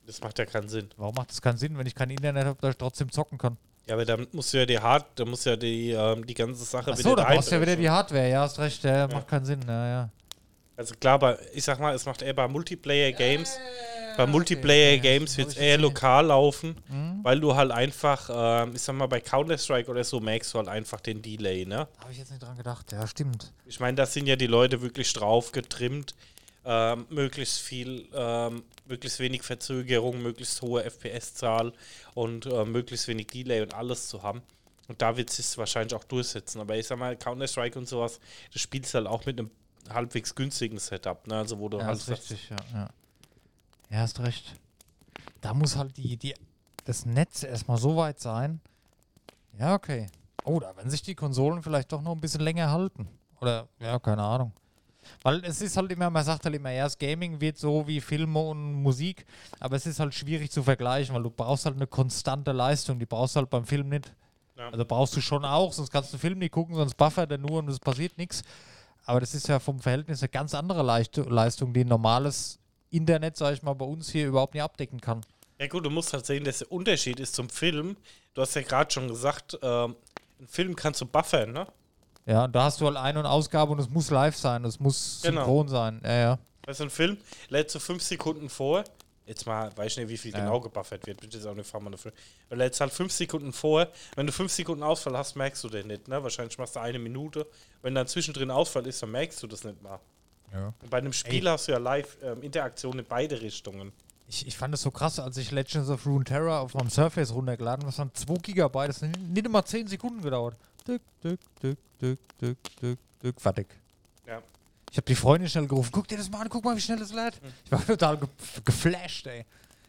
Das macht ja keinen Sinn. Warum macht das keinen Sinn, wenn ich kein Internet habe, dass ich trotzdem zocken kann? Ja, aber dann musst du ja die Hard, da muss ja die, ähm, die ganze Sache Achso, da daheim brauchst du ja wieder die Hardware, ja, hast recht, ja, macht keinen Sinn, ja, ja. Also klar, aber ich sag mal, es macht eher bei Multiplayer-Games. Bei okay, Multiplayer-Games ja, wird es eher lokal laufen, Mhm. weil du halt einfach, ähm, ich sag mal, bei Counter-Strike oder so merkst du halt einfach den Delay, ne? Habe ich jetzt nicht dran gedacht, ja, stimmt. Ich meine, da sind ja die Leute wirklich drauf getrimmt, ähm, möglichst viel, ähm, möglichst wenig Verzögerung, möglichst hohe FPS-Zahl und äh, möglichst wenig Delay und alles zu haben. Und da wird es sich wahrscheinlich auch durchsetzen. Aber ich sag mal, Counter-Strike und sowas, das spielst du halt auch mit einem halbwegs günstigen Setup, ne? Also wo du Ja, halt richtig, ja, ja. Ja, hast recht. Da muss halt die, die, das Netz erstmal so weit sein. Ja, okay. Oh, da werden sich die Konsolen vielleicht doch noch ein bisschen länger halten. Oder, ja, keine Ahnung. Weil es ist halt immer, man sagt halt immer, ja, das Gaming wird so wie Filme und Musik, aber es ist halt schwierig zu vergleichen, weil du brauchst halt eine konstante Leistung, die brauchst du halt beim Film nicht. Ja. Also brauchst du schon auch, sonst kannst du den Film nicht gucken, sonst buffert er nur und es passiert nichts. Aber das ist ja vom Verhältnis eine ganz andere Leistung, die ein normales Internet, sag ich mal, bei uns hier überhaupt nicht abdecken kann. Ja gut, du musst halt sehen, dass der Unterschied ist zum Film. Du hast ja gerade schon gesagt, ähm, einen Film kannst du buffern, ne? Ja, und da hast du halt Ein- und Ausgabe und es muss live sein, es muss Genau. synchron sein. Ja, ja. Weißt du, ein Film lädst du fünf Sekunden vor. Jetzt mal, weiß ich nicht, wie viel Ja. genau gebuffert wird. Bin ich jetzt auch nicht fahren dafür. Weil lädst halt fünf Sekunden vor. Wenn du fünf Sekunden Ausfall hast, merkst du den nicht, ne? Wahrscheinlich machst du eine Minute. Wenn dann zwischendrin Ausfall ist, dann merkst du das nicht mal. Ja. Und bei einem Spiel hast du ja live ähm, in beide Richtungen. Ich, ich fand es so krass, als ich Legends of Runeterra auf meinem Surface runtergeladen habe, das waren 2 Gigabyte, das hat nicht immer 10 Sekunden gedauert. Dück, dück, dück, dück, dück, dück, dück, fertig. Ja. Ich habe die Freundin schnell gerufen, guck dir das mal an, guck mal, wie schnell das lädt. Ich war [laughs] total ge geflasht, ey.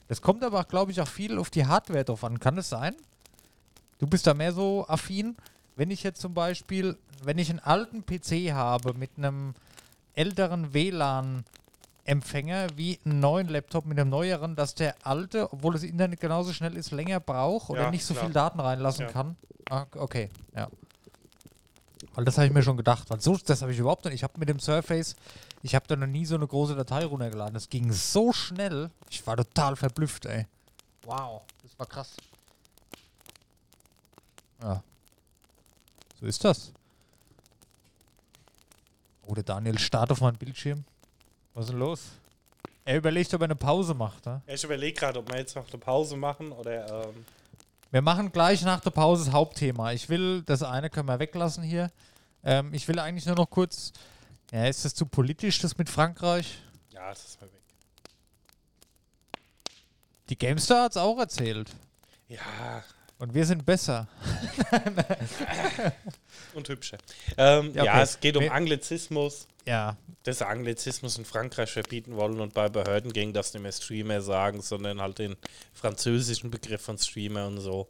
Das kommt aber, glaube ich, auch viel auf die Hardware drauf an. Kann es sein? Du bist da mehr so affin. Wenn ich jetzt zum Beispiel, wenn ich einen alten PC habe mit einem älteren WLAN-Empfänger wie einen neuen Laptop mit einem neueren, dass der alte, obwohl das Internet genauso schnell ist, länger braucht oder Ja, nicht so klar. viel Daten reinlassen Ja. kann. Ah, okay, ja. Weil das habe ich mir schon gedacht. Weil so, das habe ich überhaupt nicht. Ich habe mit dem Surface, ich habe da noch nie so eine große Datei runtergeladen. Das ging so schnell. Ich war total verblüfft, ey. Wow, das war krass. Ja. So ist das. Oh, der Daniel starrt auf meinen Bildschirm. Was ist denn los? Er überlegt, ob er eine Pause macht. Ne? Ich überlege gerade, ob wir jetzt noch eine Pause machen oder. Ähm, Wir machen gleich nach der Pause das Hauptthema. Ich will, das eine können wir weglassen hier. Ähm, ich will eigentlich nur noch kurz. Ja, ist das zu politisch, das mit Frankreich? ja, das ist mal weg. Die GameStar hat es auch erzählt. Ja, Und wir sind besser. [laughs] und hübscher. Ähm, Ja, ja, okay. es geht um Anglizismus. Ja. dass Anglizismus in Frankreich verbieten wollen und bei Behörden ging das nicht mehr Streamer sagen, sondern halt den französischen Begriff von Streamer und so.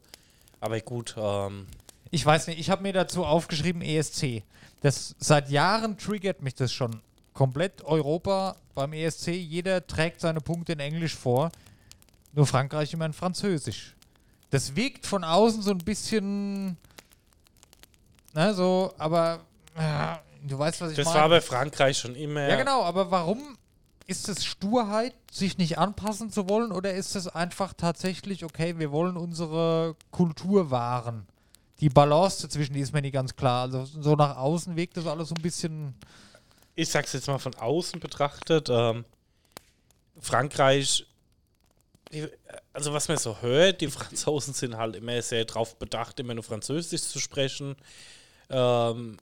Aber gut, ähm, Ich weiß nicht, ich habe mir dazu aufgeschrieben ESC. Das seit Jahren triggert mich das schon. Komplett Europa beim ESC, jeder trägt seine Punkte in Englisch vor, nur Frankreich immer in Französisch. Das wirkt von außen so ein bisschen, ne, so, aber ja, du weißt, was ich das meine. war bei Frankreich schon immer. ja, genau, aber warum ist es Sturheit, sich nicht anpassen zu wollen, oder ist es einfach tatsächlich, okay, wir wollen unsere Kultur wahren? Die Balance dazwischen, die ist mir nicht ganz klar. Also so nach außen wirkt das alles so ein bisschen. Ich sag's jetzt mal von außen betrachtet. Ähm, Frankreich, die, also was man so hört, die Franzosen sind halt immer sehr drauf bedacht, immer nur Französisch zu sprechen. Ähm,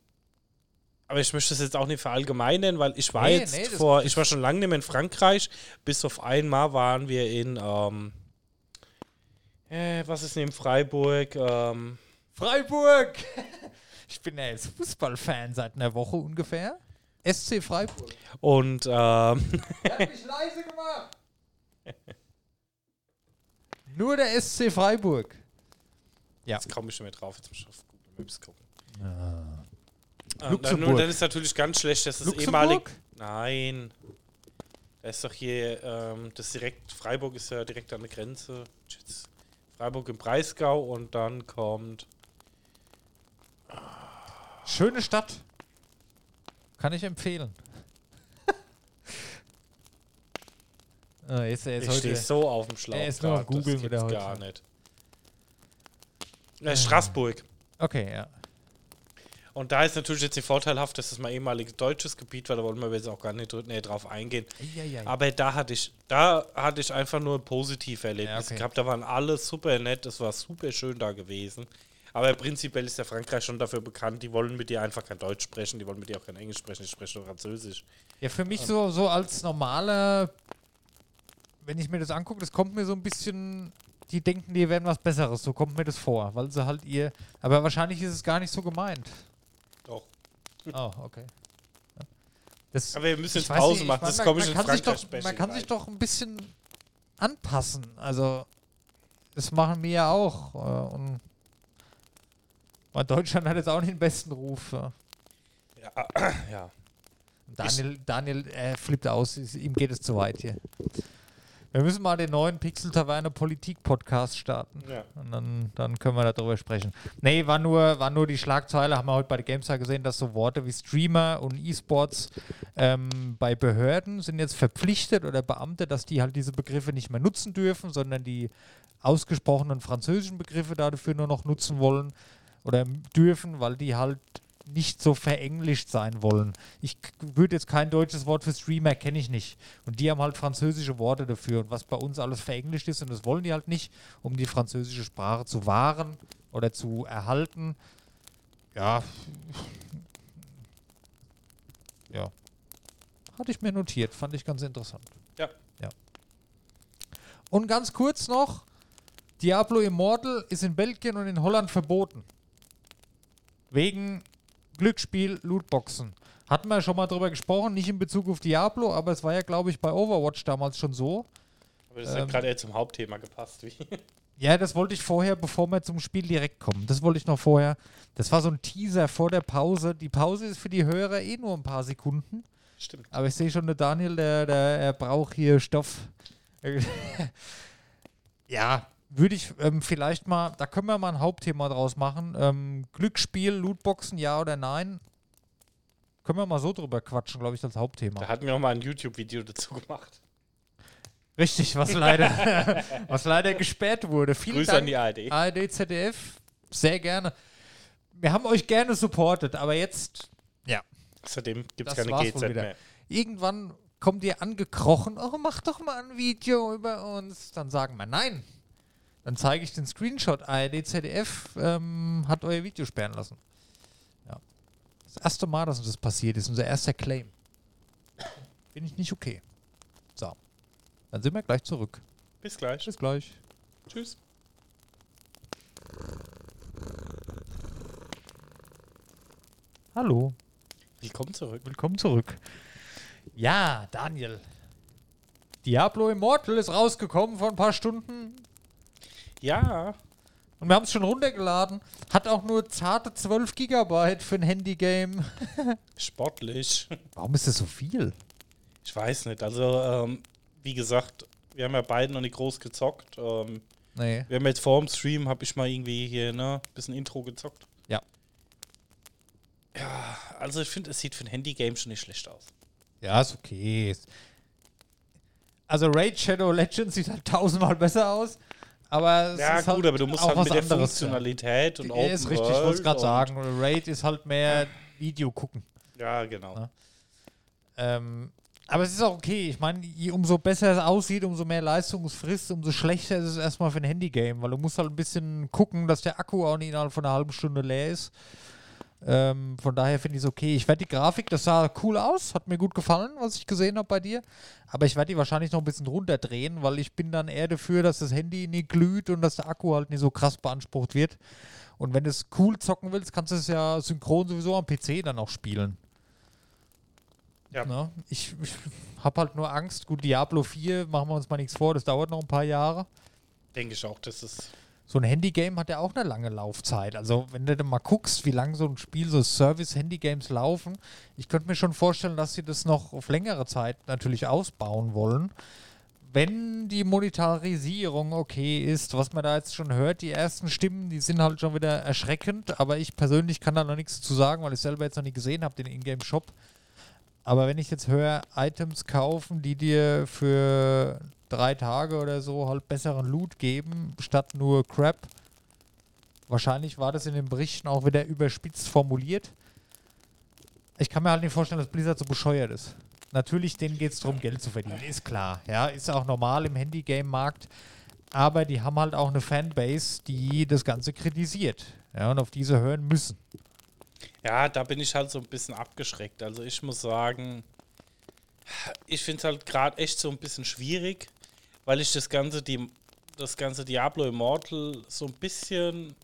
aber ich möchte das jetzt auch nicht verallgemeinern, weil ich war Nee, jetzt nee, vor, ich war schon lange nicht mehr in Frankreich, bis auf einmal waren wir in, ähm, äh, was ist in Freiburg? Ähm, Freiburg! [laughs] Ich bin ja jetzt Fußballfan seit einer Woche ungefähr. SC Freiburg. und ähm, Er [laughs] hat mich leise gemacht. [laughs] Nur der SC Freiburg. Ja. Jetzt komme ich schon mehr drauf, jetzt muss ich auf Google Maps gucken. Ähm, dann, Luxemburg. nun, dann ist natürlich ganz schlecht, dass das Luxemburg? ehemalig. Nein. Da ist doch hier, ähm, das direkt, Freiburg ist ja direkt an der Grenze. Jetzt Freiburg im Breisgau und dann kommt. Schöne Stadt. Kann ich empfehlen. Ah, jetzt, jetzt Ich heute. stehe so auf dem Schlauch. Er ist nur auf das Google mit der gibt's heute. gar nicht. Äh, Straßburg. Okay, ja. Und da ist natürlich jetzt die vorteilhaft, dass das mal ehemaliges deutsches Gebiet war, da wollen wir jetzt auch gar nicht näher drauf eingehen. Eieiei. Aber da hatte ich, da hatte ich einfach nur positive Erlebnisse Ja, okay. gehabt. Da waren alle super nett, es war super schön da gewesen. Aber prinzipiell ist ja Frankreich schon dafür bekannt, die wollen mit dir einfach kein Deutsch sprechen, die wollen mit dir auch kein Englisch sprechen, die sprechen nur Französisch. Ja, für mich so, so als normaler, wenn ich mir das angucke, das kommt mir so ein bisschen, die denken, die wären was Besseres, so kommt mir das vor, weil sie halt ihr, aber wahrscheinlich ist es gar nicht so gemeint. Doch. [laughs] Oh, okay. Das, Aber wir müssen jetzt Pause nicht, ich machen, mein, das man- komme ich man in kann sich doch, Man kann sich doch ein bisschen anpassen, also das machen wir ja auch äh, und Deutschland hat jetzt auch nicht den besten Ruf. Ja. [clears throat] Ja, ja. Daniel, Daniel äh, flippt aus, ihm geht es zu weit hier. Wir müssen mal den neuen Pixel Taverne Politik Podcast starten. ja. Und dann, dann können wir darüber sprechen. Nee, war nur, war nur die Schlagzeile, haben wir heute bei der GameStar gesehen, dass so Worte wie Streamer und E-Sports ähm, bei Behörden sind jetzt verpflichtet oder Beamte, dass die halt diese Begriffe nicht mehr nutzen dürfen, sondern die ausgesprochenen französischen Begriffe dafür nur noch nutzen wollen oder dürfen, weil die halt nicht so verenglischt sein wollen. Ich würde jetzt kein deutsches Wort für Streamer kenne ich nicht. Und die haben halt französische Worte dafür. Und was bei uns alles verenglischt ist, und das wollen die halt nicht, um die französische Sprache zu wahren oder zu erhalten. Ja. Ja. Hatte ich mir notiert, fand ich ganz interessant. Ja. Ja. Und ganz kurz noch: Diablo Immortal ist in Belgien und in Holland verboten. Wegen Glücksspiel, Lootboxen. Hatten wir schon mal drüber gesprochen, nicht in Bezug auf Diablo, aber es war ja, glaube ich, bei Overwatch damals schon so. Aber das hat Ähm. gerade eher zum Hauptthema gepasst. Wie. [laughs] Ja, das wollte ich vorher, bevor wir zum Spiel direkt kommen. Das wollte ich noch vorher. Das war so ein Teaser vor der Pause. Die Pause ist für die Hörer eh nur ein paar Sekunden. Stimmt. Aber ich sehe schon, der Daniel, der, der er braucht hier Stoff. [laughs] ja, würde ich ähm, vielleicht mal, da können wir mal ein Hauptthema draus machen. Ähm, Glücksspiel, Lootboxen, ja oder nein? Können wir mal so drüber quatschen, glaube ich, als Hauptthema. Da hatten wir auch mal ein YouTube-Video dazu gemacht. Richtig, was [laughs] leider, was leider gesperrt wurde. Vielen Grüße Dank. an die ARD. ARD, ZDF, sehr gerne. Wir haben euch gerne supportet, aber jetzt, ja, Außerdem gibt es keine GZ mehr. irgendwann kommt ihr angekrochen, oh, mach doch mal ein Video über uns. Dann sagen wir nein. Dann zeige ich den Screenshot. ARD, ZDF ähm, hat euer Video sperren lassen. Ja. Das erste Mal, dass uns das passiert ist, unser erster Claim. Bin ich nicht okay. So. Dann sind wir gleich zurück. Bis gleich. Bis gleich. Tschüss. Hallo. Willkommen zurück. Willkommen zurück. Ja, Daniel. Diablo Immortal ist rausgekommen vor ein paar Stunden Ja, und wir haben es schon runtergeladen. Hat auch nur zarte 12 Gigabyte für ein Handygame. [laughs] sportlich. Warum ist das so viel? Ich weiß nicht. Also, ähm, wie gesagt, wir haben ja beide noch nicht groß gezockt. Ähm, Nee. wir haben jetzt vor dem Stream, habe ich mal irgendwie hier, ne, bisschen Intro gezockt. Ja. Ja, also ich finde, es sieht für ein Handygame schon nicht schlecht aus. Ja, ist okay. Also Raid Shadow Legends sieht halt tausendmal besser aus. Aber es Ja, ist gut, halt aber du musst auch halt was mit der Funktionalität und Ja, Open ist richtig, ich wollte es gerade und- sagen. Raid ist halt mehr Video gucken. Ja, genau. Ja. Ähm, aber es ist auch okay. Ich meine, je- umso besser es aussieht, umso mehr Leistung es frisst, umso schlechter ist es erstmal für ein Handygame, weil du musst halt ein bisschen gucken, dass der Akku auch nicht innerhalb von einer halben Stunde leer ist. Ähm, von daher finde ich es okay. Ich werde die Grafik, das sah cool aus, hat mir gut gefallen, was ich gesehen habe bei dir. Aber ich werde die wahrscheinlich noch ein bisschen runterdrehen, weil ich bin dann eher dafür, dass das Handy nicht glüht und dass der Akku halt nicht so krass beansprucht wird. Und wenn du es cool zocken willst, kannst du es ja synchron sowieso am PC dann auch spielen. Ja. Ne? Ich, ich habe halt nur Angst. Gut, Diablo 4, machen wir uns mal nichts vor, das dauert noch ein paar Jahre. Denke ich auch, das ist. So ein Handygame hat ja auch eine lange Laufzeit. Also, wenn du dann mal guckst, wie lange so ein Spiel, so Service-Handygames laufen, ich könnte mir schon vorstellen, dass sie das noch auf längere Zeit natürlich ausbauen wollen. Wenn die Monetarisierung okay ist, was man da jetzt schon hört, die ersten Stimmen, die sind halt schon wieder erschreckend, aber ich persönlich kann da noch nichts zu sagen, weil ich selber jetzt noch nicht gesehen habe, den Ingame-Shop. Aber wenn ich jetzt höre, Items kaufen, die dir für drei Tage oder so halt besseren Loot geben, statt nur Crap. Wahrscheinlich war das in den Berichten auch wieder überspitzt formuliert. Ich kann mir halt nicht vorstellen, dass Blizzard so bescheuert ist. Natürlich, denen geht es darum, Geld zu verdienen, ist klar. Ja, ist auch normal im Handygame-Markt. Aber die haben halt auch eine Fanbase, die das Ganze kritisiert. Ja, und auf diese hören müssen. Ja, da bin ich halt so ein bisschen abgeschreckt. Also ich muss sagen, ich finde es halt gerade echt so ein bisschen schwierig, weil ich das ganze, die, das ganze Diablo Immortal so ein bisschen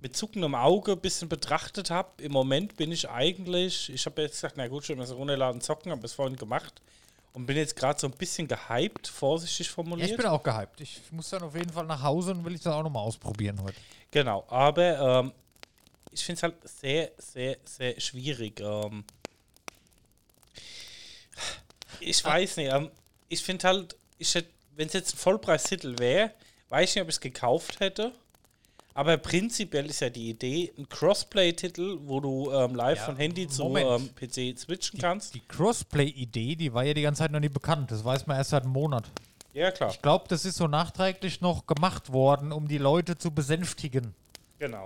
mit zuckendem Auge ein bisschen betrachtet habe. Im Moment bin ich eigentlich, ich habe jetzt gesagt, na gut, schon mal so runterladen, zocken, habe es vorhin gemacht und bin jetzt gerade so ein bisschen gehypt, vorsichtig Ja, formuliert. ich bin auch gehypt. Ich muss dann auf jeden Fall nach Hause und will ich das auch nochmal ausprobieren heute. Genau, aber ähm, ich finde es halt sehr, sehr, sehr schwierig. Ähm, ich weiß nicht, ähm, ich finde halt, wenn es jetzt ein Vollpreistitel wäre, weiß ich nicht, ob ich es gekauft hätte. Aber prinzipiell ist ja die Idee, ein Crossplay-Titel, wo du ähm, live Ja, von Handy zu ähm, PC switchen kannst. Die Crossplay-Idee, die war ja die ganze Zeit noch nie bekannt. Das weiß man erst seit einem Monat. Ja, klar, Ich glaube, das ist so nachträglich noch gemacht worden, um die Leute zu besänftigen. genau.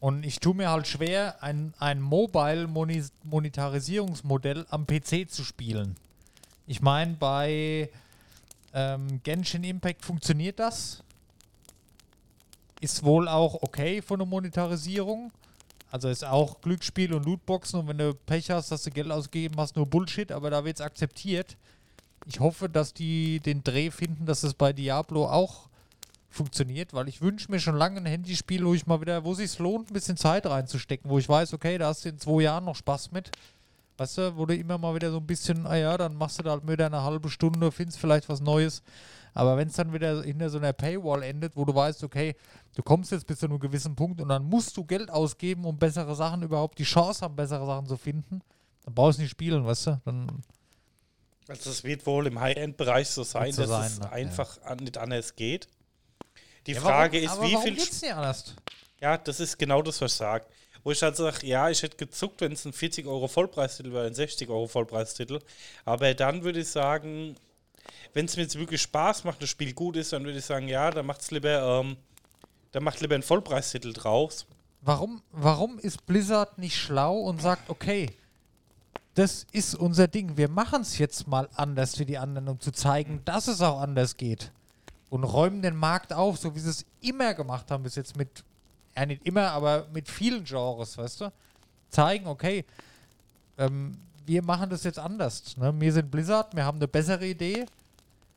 Und ich tue mir halt schwer, ein, ein Mobile-Monetarisierungsmodell am PC zu spielen. Ich meine, bei ähm, Genshin Impact funktioniert das. Ist wohl auch okay von der Monetarisierung. Also ist auch Glücksspiel und Lootboxen und wenn du Pech hast, dass du Geld ausgegeben hast, nur Bullshit, aber da wird es akzeptiert. Ich hoffe, dass die den Dreh finden, dass es bei Diablo auch funktioniert, weil ich wünsche mir schon lange ein Handyspiel, wo ich mal wieder, wo es sich lohnt, ein bisschen Zeit reinzustecken, wo ich weiß, okay, da hast du in zwei Jahren noch Spaß mit. Weißt du, wo du immer mal wieder so ein bisschen, ah ja, dann machst du da halt wieder eine halbe Stunde, findest vielleicht was Neues. Aber wenn es dann wieder hinter so einer Paywall endet, wo du weißt, okay, du kommst jetzt bis zu einem gewissen Punkt und dann musst du Geld ausgeben, um bessere Sachen überhaupt die Chance haben, bessere Sachen zu finden, dann brauchst du nicht spielen, weißt du? Dann Also es wird wohl im High-End-Bereich so sein, so dass sein, es ne? einfach an, nicht anders geht. Die Ja, Frage warum, ist, aber wie warum viel... geht's nicht anders? Ja, das ist genau das, was ich sage. Wo ich halt sage, ja, ich hätte gezuckt, wenn es ein 40 Euro Vollpreistitel wäre, ein 60 Euro Vollpreistitel. Aber dann würde ich sagen, wenn es mir jetzt wirklich Spaß macht, das Spiel gut ist, dann würde ich sagen, ja, dann macht es lieber, ähm, dann macht lieber einen Vollpreistitel draus. Warum, warum ist Blizzard nicht schlau und sagt, okay, das ist unser Ding, wir machen es jetzt mal anders für die anderen, um zu zeigen, dass es auch anders geht. Und räumen den Markt auf, so wie sie es immer gemacht haben bis jetzt mit, ja nicht immer, aber mit vielen Genres, weißt du? Zeigen, okay, ähm, wir machen das jetzt anders. Ne? Wir sind Blizzard, wir haben eine bessere Idee.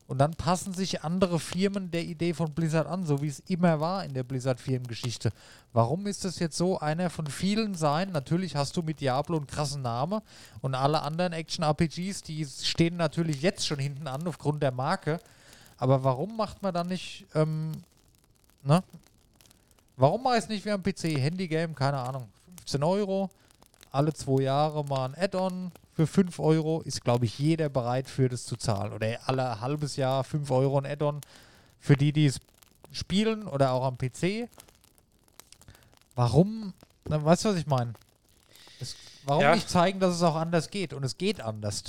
Und dann passen sich andere Firmen der Idee von Blizzard an, so wie es immer war in der Blizzard-Firmengeschichte. Warum ist das jetzt so einer von vielen sein? Natürlich hast du mit Diablo einen krassen Namen und alle anderen Action-RPGs, die stehen natürlich jetzt schon hinten an aufgrund der Marke. Aber warum macht man dann nicht, ähm, ne? Warum mache ich es nicht wie am PC? Handy-Game, keine Ahnung, 15 Euro, alle zwei Jahre mal ein Add-on für 5 Euro, ist glaube ich jeder bereit für das zu zahlen. Oder alle halbes Jahr 5 Euro ein Add-on für die, die es spielen oder auch am PC. Warum? Na, weißt du, was ich meine? Warum Ja. nicht zeigen, dass es auch anders geht? Und es geht anders.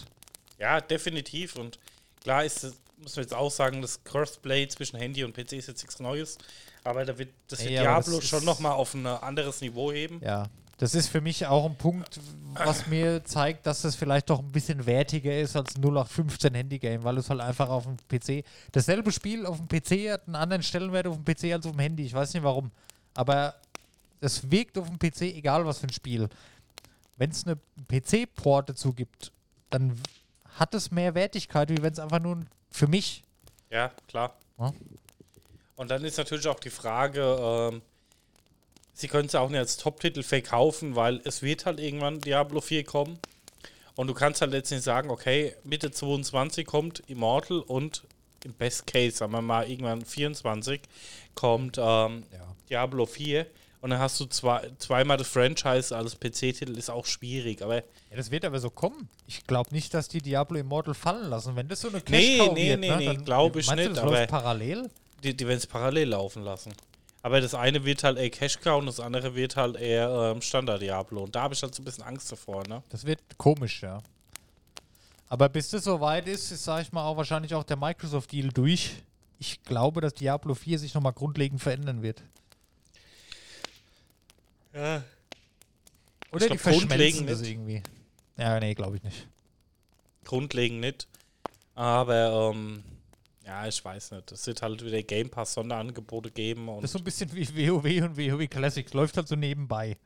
Ja, definitiv. Und klar ist es, muss man jetzt auch sagen, das Crossplay zwischen Handy und PC ist jetzt nichts Neues. Aber da wird das wird Diablo das schon nochmal auf ein anderes Niveau heben. Ja. Das ist für mich auch ein Punkt, was [laughs] mir zeigt, dass das vielleicht doch ein bisschen wertiger ist als 0815 Handy-Game, weil es halt einfach auf dem PC. Dasselbe Spiel auf dem PC hat einen anderen Stellenwert auf dem PC als auf dem Handy. Ich weiß nicht warum. Aber es wirkt auf dem PC, egal was für ein Spiel. Wenn es eine PC-Port dazu gibt, dann hat es mehr Wertigkeit, wie wenn es einfach nur ein- für mich. Ja, klar. Ja. Und dann ist natürlich auch die Frage, ähm, sie können es auch nicht als Top-Titel verkaufen, weil es wird halt irgendwann Diablo 4 kommen. Und du kannst halt letztendlich sagen, okay, Mitte 22 kommt Immortal und im Best Case, sagen wir mal, irgendwann 24 kommt ähm, Ja. Diablo 4. Und dann hast du zwei, zweimal das Franchise als PC-Titel, ist auch schwierig. Aber Ja, das wird aber so kommen. Ich glaube nicht, dass die Diablo Immortal fallen lassen. Wenn das so eine Nee, Cash-Cow nee, wird, nee, ne, nee, dann glaub ich meinst du, nicht, das aber- läuft parallel. die, die werden es parallel laufen lassen. Aber das eine wird halt eher Cash Cow und das andere wird halt eher ähm, Standard Diablo. Und da habe ich halt so ein bisschen Angst davor, ne? Das wird komisch, ja. Aber bis das soweit ist, ist, sag ich mal, auch wahrscheinlich auch der Microsoft-Deal durch. Ich glaube, dass Diablo 4 sich nochmal grundlegend verändern wird. Ja. Oder Ich die glaub, verschmelzen das nicht. irgendwie. Ja, nee, glaube ich nicht. Grundlegend nicht. Aber, ähm, ja, ich weiß nicht. Es wird halt wieder Game Pass Sonderangebote geben. Und Das ist so ein bisschen wie WoW und WoW Classics. Läuft halt so nebenbei.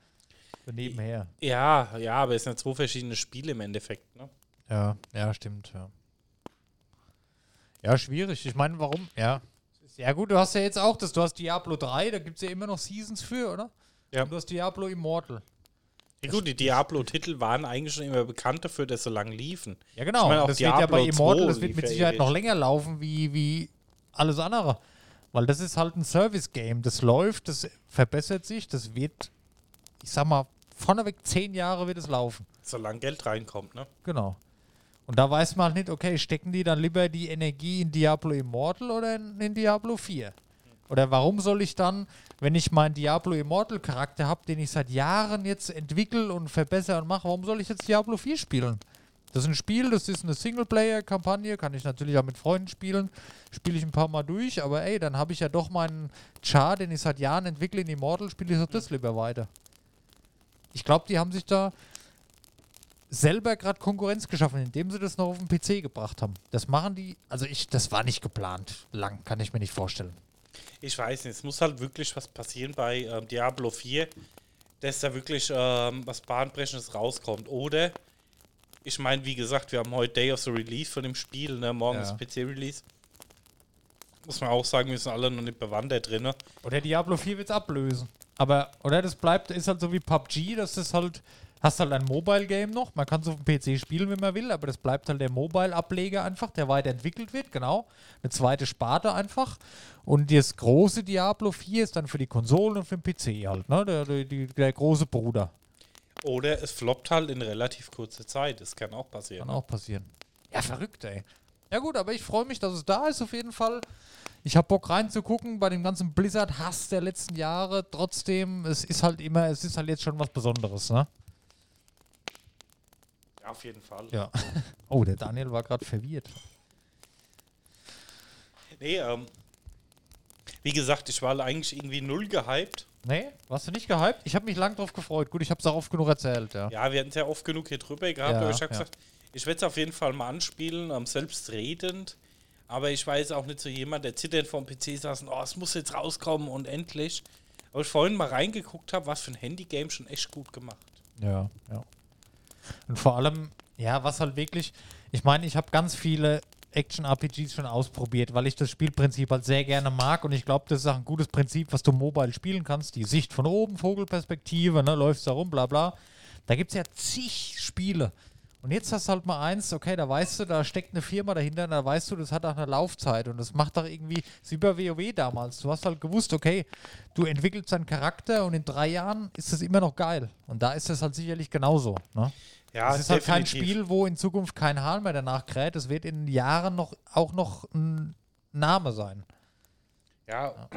So nebenher. ja, ja, aber es sind zwei verschiedene Spiele im Endeffekt, ne? Ja, ja, stimmt, ja. Ja, schwierig. Ich meine, warum? Ja. Ja, gut, du hast ja jetzt auch das. Du hast Diablo 3, da gibt es ja immer noch Seasons für, oder? Ja. Du hast Diablo Immortal. Ja, gut, die Diablo-Titel waren eigentlich schon immer bekannt dafür, dass sie so lange liefen. Ja, genau. Ich auch das wird ja bei Diablo Immortal, 2 das wird mit Sicherheit noch länger laufen wie, wie alles andere. Weil das ist halt ein Service-Game. Das läuft, das verbessert sich, das wird, ich sag mal, vorneweg zehn Jahre wird es laufen. Solange Geld reinkommt, ne? Genau. Und da weiß man halt nicht, okay, stecken die dann lieber die Energie in Diablo Immortal oder in, in Diablo 4? Oder warum soll ich dann, wenn ich meinen Diablo Immortal Charakter habe, den ich seit Jahren jetzt entwickle und verbessere und mache, warum soll ich jetzt Diablo 4 spielen? Das ist ein Spiel, das ist eine Singleplayer-Kampagne, kann ich natürlich auch mit Freunden spielen, spiele ich ein paar Mal durch, aber ey, dann habe ich ja doch meinen Char, den ich seit Jahren entwickle in Immortal, spiele ich doch das lieber weiter. Ich glaube, die haben sich da selber gerade Konkurrenz geschaffen, indem sie das noch auf den PC gebracht haben. Das machen die, also ich, das war nicht geplant. Lang, kann ich mir nicht vorstellen. Ich weiß nicht, es muss halt wirklich was passieren bei ähm, Diablo 4, dass da wirklich ähm, was Bahnbrechendes rauskommt. Oder, ich meine, wie gesagt, wir haben heute Day of the Release von dem Spiel, ne? morgen Ja. ist PC-Release. Muss man auch sagen, wir sind alle noch nicht bewandert drin. Ne? Oder Diablo 4 wird es ablösen. Aber, oder das bleibt, ist halt so wie PUBG, dass das halt Hast halt ein Mobile-Game noch. Man kann es auf dem PC spielen, wenn man will, aber das bleibt halt der Mobile-Ableger einfach, der weiterentwickelt wird, genau. Eine zweite Sparte einfach. Und das große Diablo 4 ist dann für die Konsolen und für den PC halt, ne? Der, der, der, große Bruder. Oder es floppt halt in relativ kurzer Zeit. Das kann auch passieren. Kann auch passieren. Ja, verrückt, ey. Ja gut, aber ich freue mich, dass es da ist auf jeden Fall. Ich habe Bock reinzugucken bei dem ganzen Blizzard-Hass der letzten Jahre. Trotzdem, es ist halt immer, es ist halt jetzt schon was Besonderes, ne? Auf jeden Fall. Ja. [laughs] Oh, der Daniel war gerade verwirrt. Nee, ähm, wie gesagt, ich war eigentlich irgendwie null gehypt. Nee, warst du nicht gehypt? Ich habe mich lang drauf gefreut. Gut, ich habe es auch oft genug erzählt, ja. Ja, wir hatten es ja oft genug hier drüber gehabt, Ja, aber ich habe ja. gesagt, ich werde es auf jeden Fall mal anspielen, ähm, selbstredend. Aber ich weiß auch nicht so jemand, der zitternd vor dem PC saß und, oh, es muss jetzt rauskommen und endlich. Aber ich vorhin mal reingeguckt habe, was für ein Handygame schon echt gut gemacht. Ja, ja. Und vor allem, ja, was halt wirklich, ich meine, ich habe ganz viele Action-RPGs schon ausprobiert, weil ich das Spielprinzip halt sehr gerne mag und ich glaube, das ist auch ein gutes Prinzip, was du mobile spielen kannst. Die Sicht von oben, Vogelperspektive, ne, läufst da rum, bla bla. Da gibt es ja zig Spiele. Und jetzt hast du halt mal eins, okay, da weißt du, da steckt eine Firma dahinter, da weißt du, das hat auch eine Laufzeit und das macht doch irgendwie, das ist wie bei WoW damals. Du hast halt gewusst, okay, du entwickelst deinen Charakter und in drei Jahren ist das immer noch geil. Und da ist das halt sicherlich genauso. Ne? Ja, es ist halt kein definitiv. Spiel, wo in Zukunft kein Hahn mehr danach kräht. Es wird in Jahren noch auch noch ein Name sein. Ja.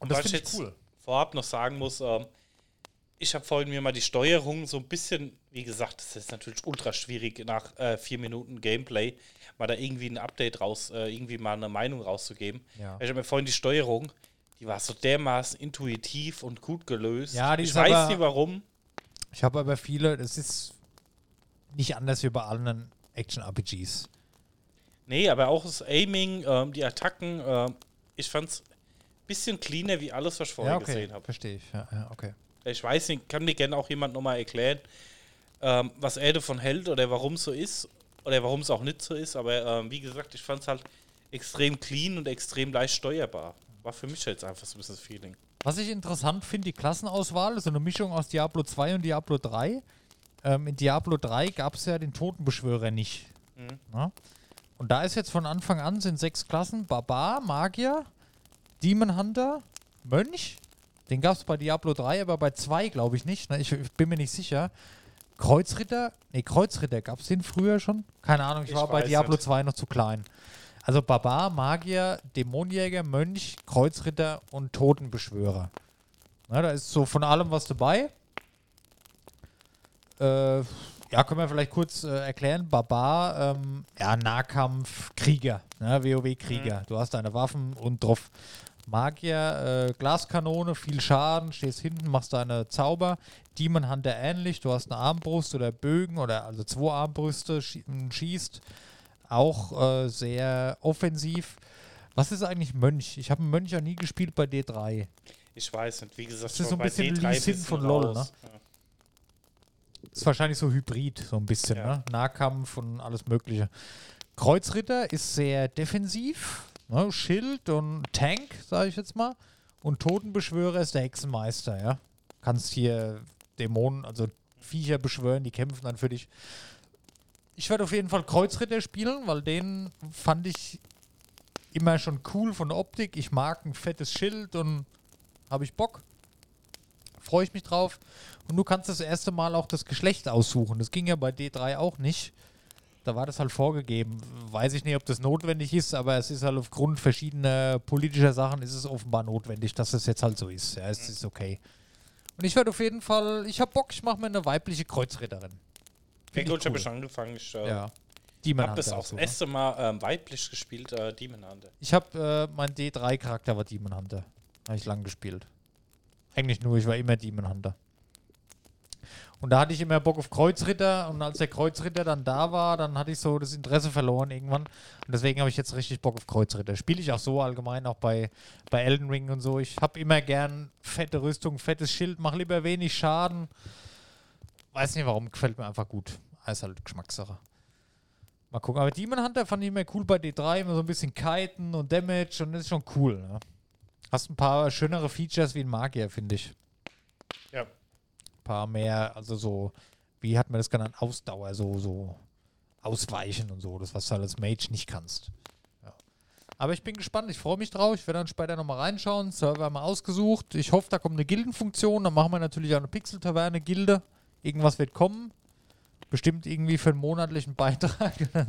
Und das was ich finde ich jetzt cool. vorab noch sagen muss, ähm, ich habe vorhin mir mal die Steuerung so ein bisschen, wie gesagt, das ist natürlich ultra schwierig nach äh, vier Minuten Gameplay, mal da irgendwie ein Update raus, äh, irgendwie mal eine Meinung rauszugeben. Ja. Ich habe mir vorhin die Steuerung, die war so dermaßen intuitiv und gut gelöst. Ja, die ich weiß aber- nicht warum. Ich habe aber viele, das ist nicht anders wie bei allen Action-RPGs. Nee, aber auch das Aiming, ähm, die Attacken, ähm, ich fand's ein bisschen cleaner wie alles, was ich vorher Ja, okay. gesehen habe. Verstehe ich. Ja, ja, okay. Ich weiß nicht, kann mir gerne auch jemand nochmal erklären, ähm, was er davon hält oder warum es so ist oder warum es auch nicht so ist. Aber ähm, wie gesagt, ich fand es halt extrem clean und extrem leicht steuerbar. War für mich jetzt einfach so ein bisschen das Feeling. Was ich interessant finde, die Klassenauswahl ist so eine Mischung aus Diablo 2 und Diablo 3. Ähm, in Diablo 3 gab es ja den Totenbeschwörer nicht. Na? Und da ist jetzt von Anfang an sind sechs Klassen: Barbar, Magier, Demon Hunter, Mönch. Den gab es bei Diablo 3, aber bei 2 glaube ich nicht. Ne? Ich, ich bin mir nicht sicher. Kreuzritter, nee, Kreuzritter gab es den früher schon? Keine Ahnung, ich, Ich war bei Diablo nicht. 2 noch zu klein. Also Barbar, Magier, Dämonenjäger, Mönch, Kreuzritter und Totenbeschwörer. Na, da ist so von allem was dabei. Äh, ja, können wir vielleicht kurz äh, erklären. Barbar, ähm, ja, Nahkampf, Krieger, ne? WoW-Krieger. Du hast deine Waffen und drauf. Magier, äh, Glaskanone, viel Schaden, stehst hinten, machst deine Zauber. Demon Hunter ähnlich, du hast eine Armbrust oder Bögen oder also zwei Armbrüste, schie schießt. Auch äh, sehr offensiv. Was ist eigentlich Mönch? Ich habe einen Mönch ja nie gespielt bei D3. Ich weiß nicht, wie gesagt, Das ist so ein bisschen D3 Lee Sin bisschen von LoL, raus. Ja. Ist wahrscheinlich so Hybrid, so ein bisschen, Ja. ne? Nahkampf und alles Mögliche. Kreuzritter ist sehr defensiv, ne? Schild und Tank, sage ich jetzt mal. Und Totenbeschwörer ist der Hexenmeister, ja. Kannst hier Dämonen, also Viecher beschwören, die kämpfen dann für dich. Ich werde auf jeden Fall Kreuzritter spielen, weil den fand ich immer schon cool von der Optik. Ich mag ein fettes Schild und habe ich Bock. Freue ich mich drauf. Und du kannst das erste Mal auch das Geschlecht aussuchen. Das ging ja bei D3 auch nicht. Da war das halt vorgegeben. Weiß ich nicht, ob das notwendig ist, aber es ist halt aufgrund verschiedener politischer Sachen ist es offenbar notwendig, dass es jetzt halt so ist. Ja, es ist okay. Und ich werde auf jeden Fall, ich habe Bock, ich mache mir eine weibliche Kreuzritterin. Find ich habe cool. schon angefangen. Ich äh, Ja. Demon das Hunter auch das so, ne? erste Mal ähm, weiblich gespielt, äh, Demon Hunter. Ich habe, äh, mein D3-Charakter war Demon Hunter. Habe ich lang gespielt. Eigentlich nur, ich war immer Demon Hunter. Und da hatte ich immer Bock auf Kreuzritter und als der Kreuzritter dann da war, dann hatte ich so das Interesse verloren irgendwann. Und deswegen habe ich jetzt richtig Bock auf Kreuzritter. Spiele ich auch so allgemein, auch bei, bei Elden Ring und so. Ich habe immer gern fette Rüstung, fettes Schild, mach lieber wenig Schaden. Weiß nicht warum, gefällt mir einfach gut. Ist halt Geschmackssache. Mal gucken. Aber Demon Hunter fand ich immer cool bei D3, immer so ein bisschen Kiten und Damage und das ist schon cool. Ne? Hast ein paar schönere Features wie ein Magier, finde ich. Ja. Paar mehr, also so, wie hat man das genannt, Ausdauer, so, so ausweichen und so, das was du halt als Mage nicht kannst. Ja. Aber ich bin gespannt, ich freue mich drauf, ich werde dann später nochmal reinschauen, Server mal ausgesucht, ich hoffe, da kommt eine Gildenfunktion, dann machen wir natürlich auch eine Pixel-Taverne-Gilde, irgendwas wird kommen, bestimmt irgendwie für einen monatlichen [laughs] Beitrag. [laughs]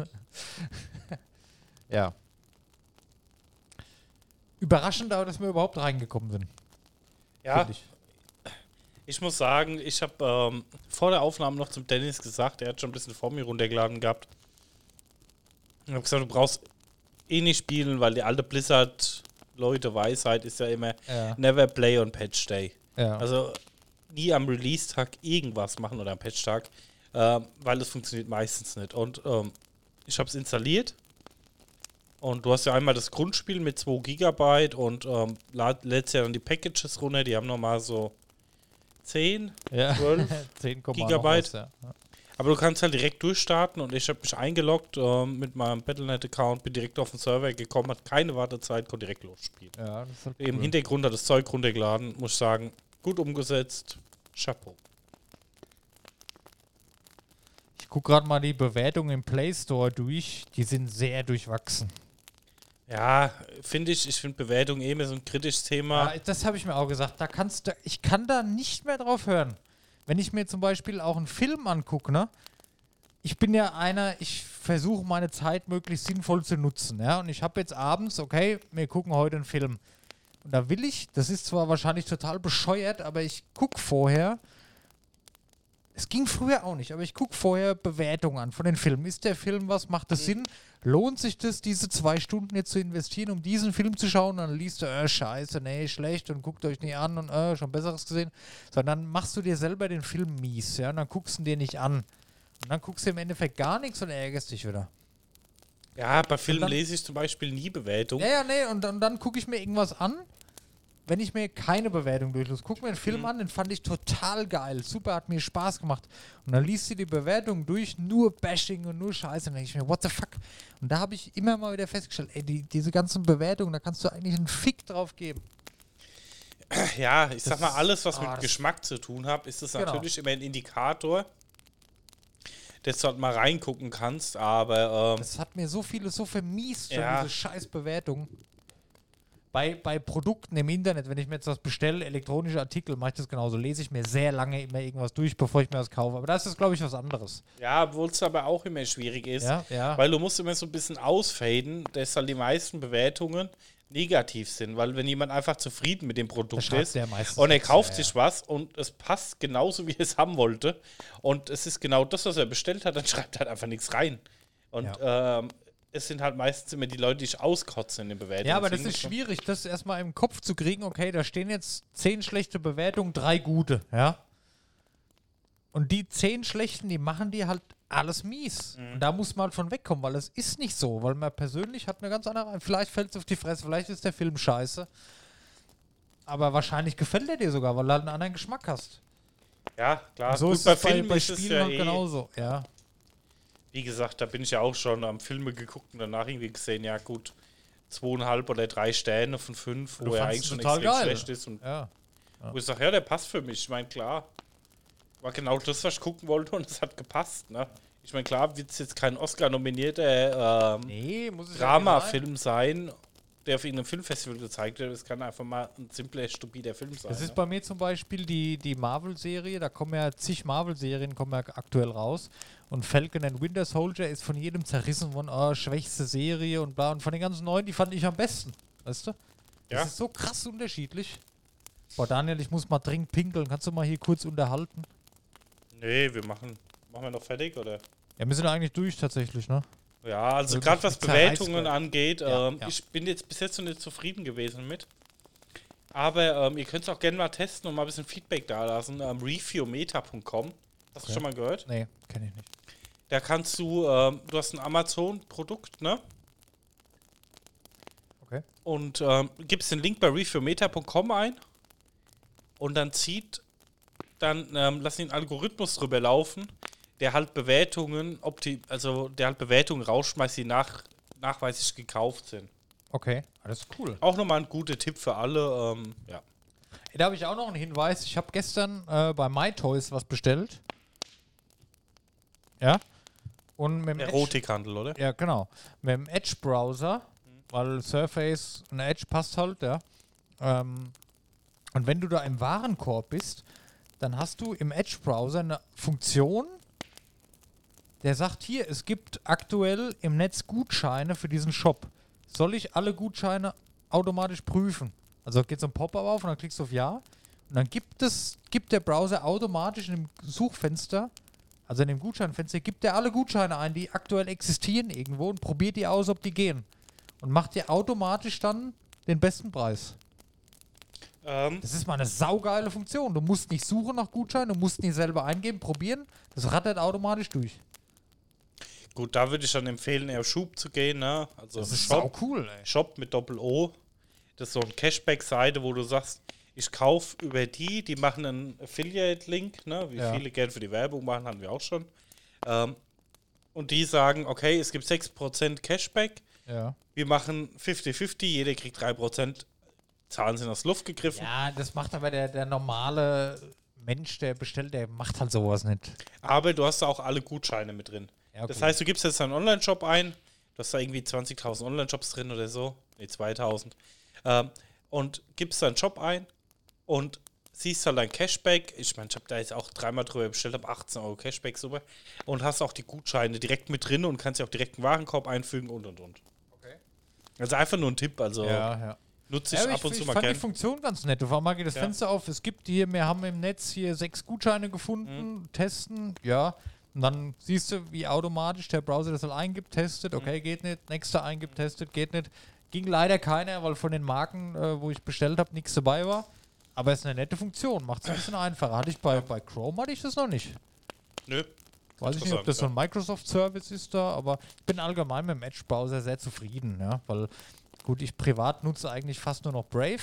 ja. Überraschend aber, dass wir überhaupt reingekommen sind. Ja, ich. muss sagen, ich habe ähm, vor der Aufnahme noch zum Dennis gesagt, er hat schon ein bisschen vor mir runtergeladen gehabt. Ich habe gesagt, du brauchst eh nicht spielen, weil die alte Blizzard-Leute Weisheit ist ja immer Ja. never play on Patch Day. Ja. Also nie am Release-Tag irgendwas machen oder am Patch-Tag, ähm, weil das funktioniert meistens nicht. Und ähm, ich habe es installiert. Und du hast ja einmal das Grundspiel mit 2 GB und ähm, lädst ja dann die Packages runter, die haben nochmal so 10. ja. 12 10, [laughs] noch Gigabyte. was, ja. Aber du kannst halt direkt durchstarten und ich habe mich eingeloggt ähm, mit meinem Battlenet-Account, bin direkt auf den Server gekommen, hat keine Wartezeit, konnte direkt losspielen. Ja, halt Im cool. Hintergrund hat das Zeug runtergeladen, muss ich sagen, gut umgesetzt. Chapeau. Ich gucke gerade mal die Bewertungen im Play Store durch. Die sind sehr durchwachsen. Ja, finde ich, ich finde Bewertung eh immer so ein kritisches Thema. Ja, das habe ich mir auch gesagt. Da kannst du, ich kann da nicht mehr drauf hören. Wenn ich mir zum Beispiel auch einen Film angucke, ne? Ich bin ja einer, ich versuche meine Zeit möglichst sinnvoll zu nutzen, ja. Und ich habe jetzt abends, okay, wir gucken heute einen Film. Und da will ich, das ist zwar wahrscheinlich total bescheuert, aber ich gucke vorher. Es ging früher auch nicht, aber ich gucke vorher Bewertungen an von den Filmen. Ist der Film was? Macht das Sinn? Lohnt sich das, diese zwei Stunden jetzt zu investieren, um diesen Film zu schauen? Und dann liest du, äh, scheiße, nee, schlecht und guckt euch nicht an und äh, schon Besseres gesehen. Sondern dann machst du dir selber den Film mies, ja, und dann guckst du ihn dir nicht an. Und dann guckst du im Endeffekt gar nichts und ärgerst dich wieder. Ja, bei Filmen lese ich zum Beispiel nie Bewertung. Ja, ja, nee, und dann, dann gucke ich mir irgendwas an, wenn ich mir keine Bewertung durchlose. Guck mir einen Film an, den fand ich total geil. Super, hat mir Spaß gemacht. Und dann liest du die Bewertung durch, nur Bashing und nur Scheiße. Und dann denke ich mir, what the fuck? Und da habe ich immer mal wieder festgestellt, ey, die, diese ganzen Bewertungen, da kannst du eigentlich einen Fick drauf geben. Ja, ich sag Das- mal, alles, was ah, mit Geschmack zu tun hat, ist es Genau. natürlich immer ein Indikator, dass du halt mal reingucken kannst, aber ähm, Das hat mir so viele so vermiest, schon Ja. diese scheiß Bewertungen. Bei, bei Produkten im Internet, wenn ich mir jetzt was bestelle, elektronische Artikel, mache ich das genauso. Lese ich mir sehr lange immer irgendwas durch, bevor ich mir was kaufe. Aber das ist, glaube ich, was anderes. ja, obwohl es aber auch immer schwierig ist, Ja, ja. weil du musst immer so ein bisschen ausfaden, dass halt die meisten Bewertungen negativ sind, weil wenn jemand einfach zufrieden mit dem Da Produkt ist und er kauft ja, sich was und es passt genauso, wie er es haben wollte und es ist genau das, was er bestellt hat, dann [laughs] schreibt er halt einfach nichts rein. Und ähm, es sind halt meistens immer die Leute, die sich auskotzen in den Bewertungen. Ja, aber das ist schwierig, das erstmal im Kopf zu kriegen. Okay, da stehen jetzt zehn schlechte Bewertungen, drei gute, ja. Und die zehn schlechten, die machen dir halt alles mies. Mhm. Und da muss man halt von wegkommen, weil es ist nicht so, weil man persönlich hat eine ganz andere. Vielleicht fällt es auf die Fresse, vielleicht ist der Film scheiße. Aber wahrscheinlich gefällt er dir sogar, weil du halt einen anderen Geschmack hast. Ja, klar. so Gut, ist bei bei, Filmen bei ist Spielen ja halt eh, genauso. Ja. Wie gesagt, da bin ich ja auch schon am Filme geguckt und danach irgendwie gesehen, ja gut, zweieinhalb oder drei Sterne von fünf, wo er eigentlich schon extrem geil. schlecht ist. Und ja. wo ich sage, ja, der passt für mich. Ich meine, klar, war genau das, was ich gucken wollte und es hat gepasst. Ne? Ich meine, klar, wird es jetzt kein Oscar-nominierter ähm, Nee, Drama-Film sein, der auf irgendeinem Filmfestival gezeigt wird. Es kann einfach mal ein simpler, stupider Film sein. Das ist ne? bei mir zum Beispiel die, die Marvel-Serie, da kommen ja zig Marvel-Serien kommen ja aktuell raus. Und Falcon and Winter Soldier ist von jedem zerrissen worden, oh, schwächste Serie und bla. Und von den ganzen neuen, die fand ich am besten. Weißt du? Das Ja. ist so krass unterschiedlich. Boah, Daniel, ich muss mal dringend pinkeln. Kannst du mal hier kurz unterhalten? Nee, wir machen, machen wir noch fertig, oder? Ja, wir sind eigentlich durch tatsächlich, ne? Ja, also Also gerade was Bewertungen angeht, Ja, ähm, ja. ich bin jetzt bis jetzt noch nicht zufrieden gewesen mit. Aber ähm, ihr könnt es auch gerne mal testen und mal ein bisschen Feedback da lassen. Ähm, reviewmeta.com. Hast du Okay. schon mal gehört? Nee, kenne ich nicht. Da kannst du, ähm, du hast ein Amazon-Produkt, ne? Okay. Und ähm, gibst den Link bei reviewmeta.com ein und dann zieht, dann ähm, lass den Algorithmus drüber laufen, der halt Bewertungen, opti also der halt Bewertungen rausschmeißt, die nach, nachweislich gekauft sind. Okay, alles cool. Auch nochmal ein guter Tipp für alle. Ähm, ja. Da habe ich auch noch einen Hinweis. Ich habe gestern äh, bei MyToys was bestellt. Ja. Und mit dem Edge, Erotikhandel, oder? ja, genau. Mit dem Edge-Browser, weil Surface und Edge passt halt, ja. Ähm, und wenn du da im Warenkorb bist, dann hast du im Edge-Browser eine Funktion, der sagt hier, es gibt aktuell im Netz Gutscheine für diesen Shop. Soll ich alle Gutscheine automatisch prüfen? Also geht so ein Pop-up auf und dann klickst du auf Ja. Und dann gibt es, gibt der Browser automatisch in dem Suchfenster, also in dem Gutscheinfenster, gibt er alle Gutscheine ein, die aktuell existieren irgendwo und probiert die aus, ob die gehen. Und macht dir automatisch dann den besten Preis. Ähm, Das ist mal eine saugeile Funktion. Du musst nicht suchen nach Gutscheinen, du musst nicht selber eingeben, probieren. Das rattert automatisch durch. Gut, da würde ich dann empfehlen, eher auf Schub zu gehen, ne? Also Das ist Shop, cool, ey. Shop mit Doppel-O. Das ist so eine Cashback-Seite, wo du sagst, ich kaufe über die, die machen einen Affiliate-Link, ne? Wie Ja. viele Geld für die Werbung machen, hatten wir auch schon. Ähm, und die sagen, okay, es gibt 6% Cashback, Ja. wir machen 50-50, jeder kriegt 3%, Zahlen sind aus Luft gegriffen. Ja, das macht aber der, der normale Mensch, der bestellt, der macht halt sowas nicht. Aber du hast da auch alle Gutscheine mit drin. Ja, Das okay. heißt, du gibst jetzt einen Online-Shop ein, du hast da irgendwie 20.000 Online-Shops drin oder so, nee, 2.000, ähm, und gibst deinen Shop ein und siehst halt dein Cashback. Ich meine, ich habe da jetzt auch dreimal drüber bestellt, habe 18 Euro Cashback, super. Und hast auch die Gutscheine direkt mit drin und kannst ja auch direkt einen Warenkorb einfügen und und und. Okay. Also einfach nur ein Tipp, also Ja, ja. nutze ich ja, ab und zu ich mal fand die gerne. Funktion ganz nett. Du mal geht das Ja. Fenster auf. Es gibt hier, wir haben im Netz hier sechs Gutscheine gefunden, Mhm. testen, ja. Und dann siehst du, wie automatisch der Browser das halt eingibt, testet, okay, Mhm. geht nicht. Nächster eingibt, testet, geht nicht. Ging leider keiner, weil von den Marken, äh, wo ich bestellt habe, nichts dabei war. Aber es ist eine nette Funktion, macht es ein bisschen einfacher. Hatte ich bei, bei Chrome hatte ich das noch nicht. Nö. Weiß ich nicht, ob das so ein Microsoft-Service ist da, aber ich bin allgemein mit dem Edge-Browser sehr zufrieden, ja, weil gut, ich privat nutze eigentlich fast nur noch Brave,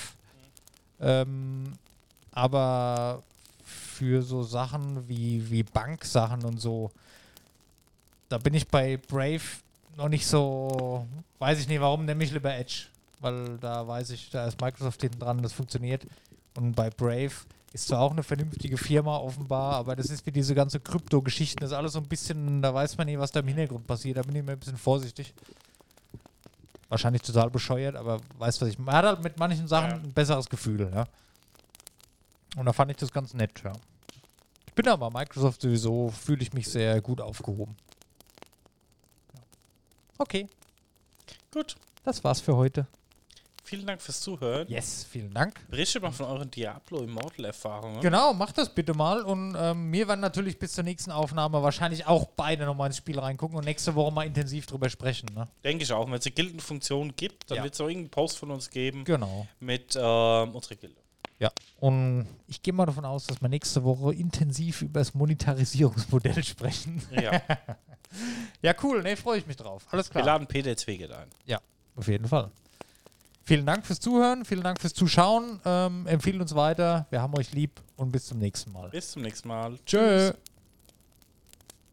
ähm, aber für so Sachen wie, wie Banksachen und so, da bin ich bei Brave noch nicht so, weiß ich nicht, warum nehme ich lieber Edge, weil da weiß ich, da ist Microsoft hinten dran, das funktioniert und bei Brave ist zwar auch eine vernünftige Firma offenbar, aber das ist wie diese ganze Krypto-Geschichten, das ist alles so ein bisschen, da weiß man nie, was da im Hintergrund passiert, da bin ich mir ein bisschen vorsichtig. Wahrscheinlich total bescheuert, aber weißt was ich, man hat halt mit manchen Sachen Ja. ein besseres Gefühl, ja. Und da fand ich das ganz nett, ja. Ich bin aber Microsoft sowieso, fühle ich mich sehr gut aufgehoben. Ja. Okay, Gut. das war's für heute. Vielen Dank fürs Zuhören. Yes, vielen Dank. Berichtet mal von euren Diablo Immortal-Erfahrungen. Genau, macht das bitte mal. Und ähm, wir werden natürlich bis zur nächsten Aufnahme wahrscheinlich auch beide nochmal ins Spiel reingucken und nächste Woche mal intensiv drüber sprechen. Ne? Denke ich auch. Wenn es eine Gildenfunktion gibt, dann Ja. wird es auch irgendeinen Post von uns geben Genau. mit ähm, unserer Gilde. Ja. Und ich gehe mal davon aus, dass wir nächste Woche intensiv über das Monetarisierungsmodell sprechen. Ja. [laughs] ja, cool. Ne, freue ich mich drauf. Alles Wir klar. laden Peter Zweget ein. Ja, auf jeden Fall. Vielen Dank fürs Zuhören, vielen Dank fürs Zuschauen. Ähm, empfiehlt uns weiter. Wir haben euch lieb und bis zum nächsten Mal. Bis zum nächsten Mal. Tschö.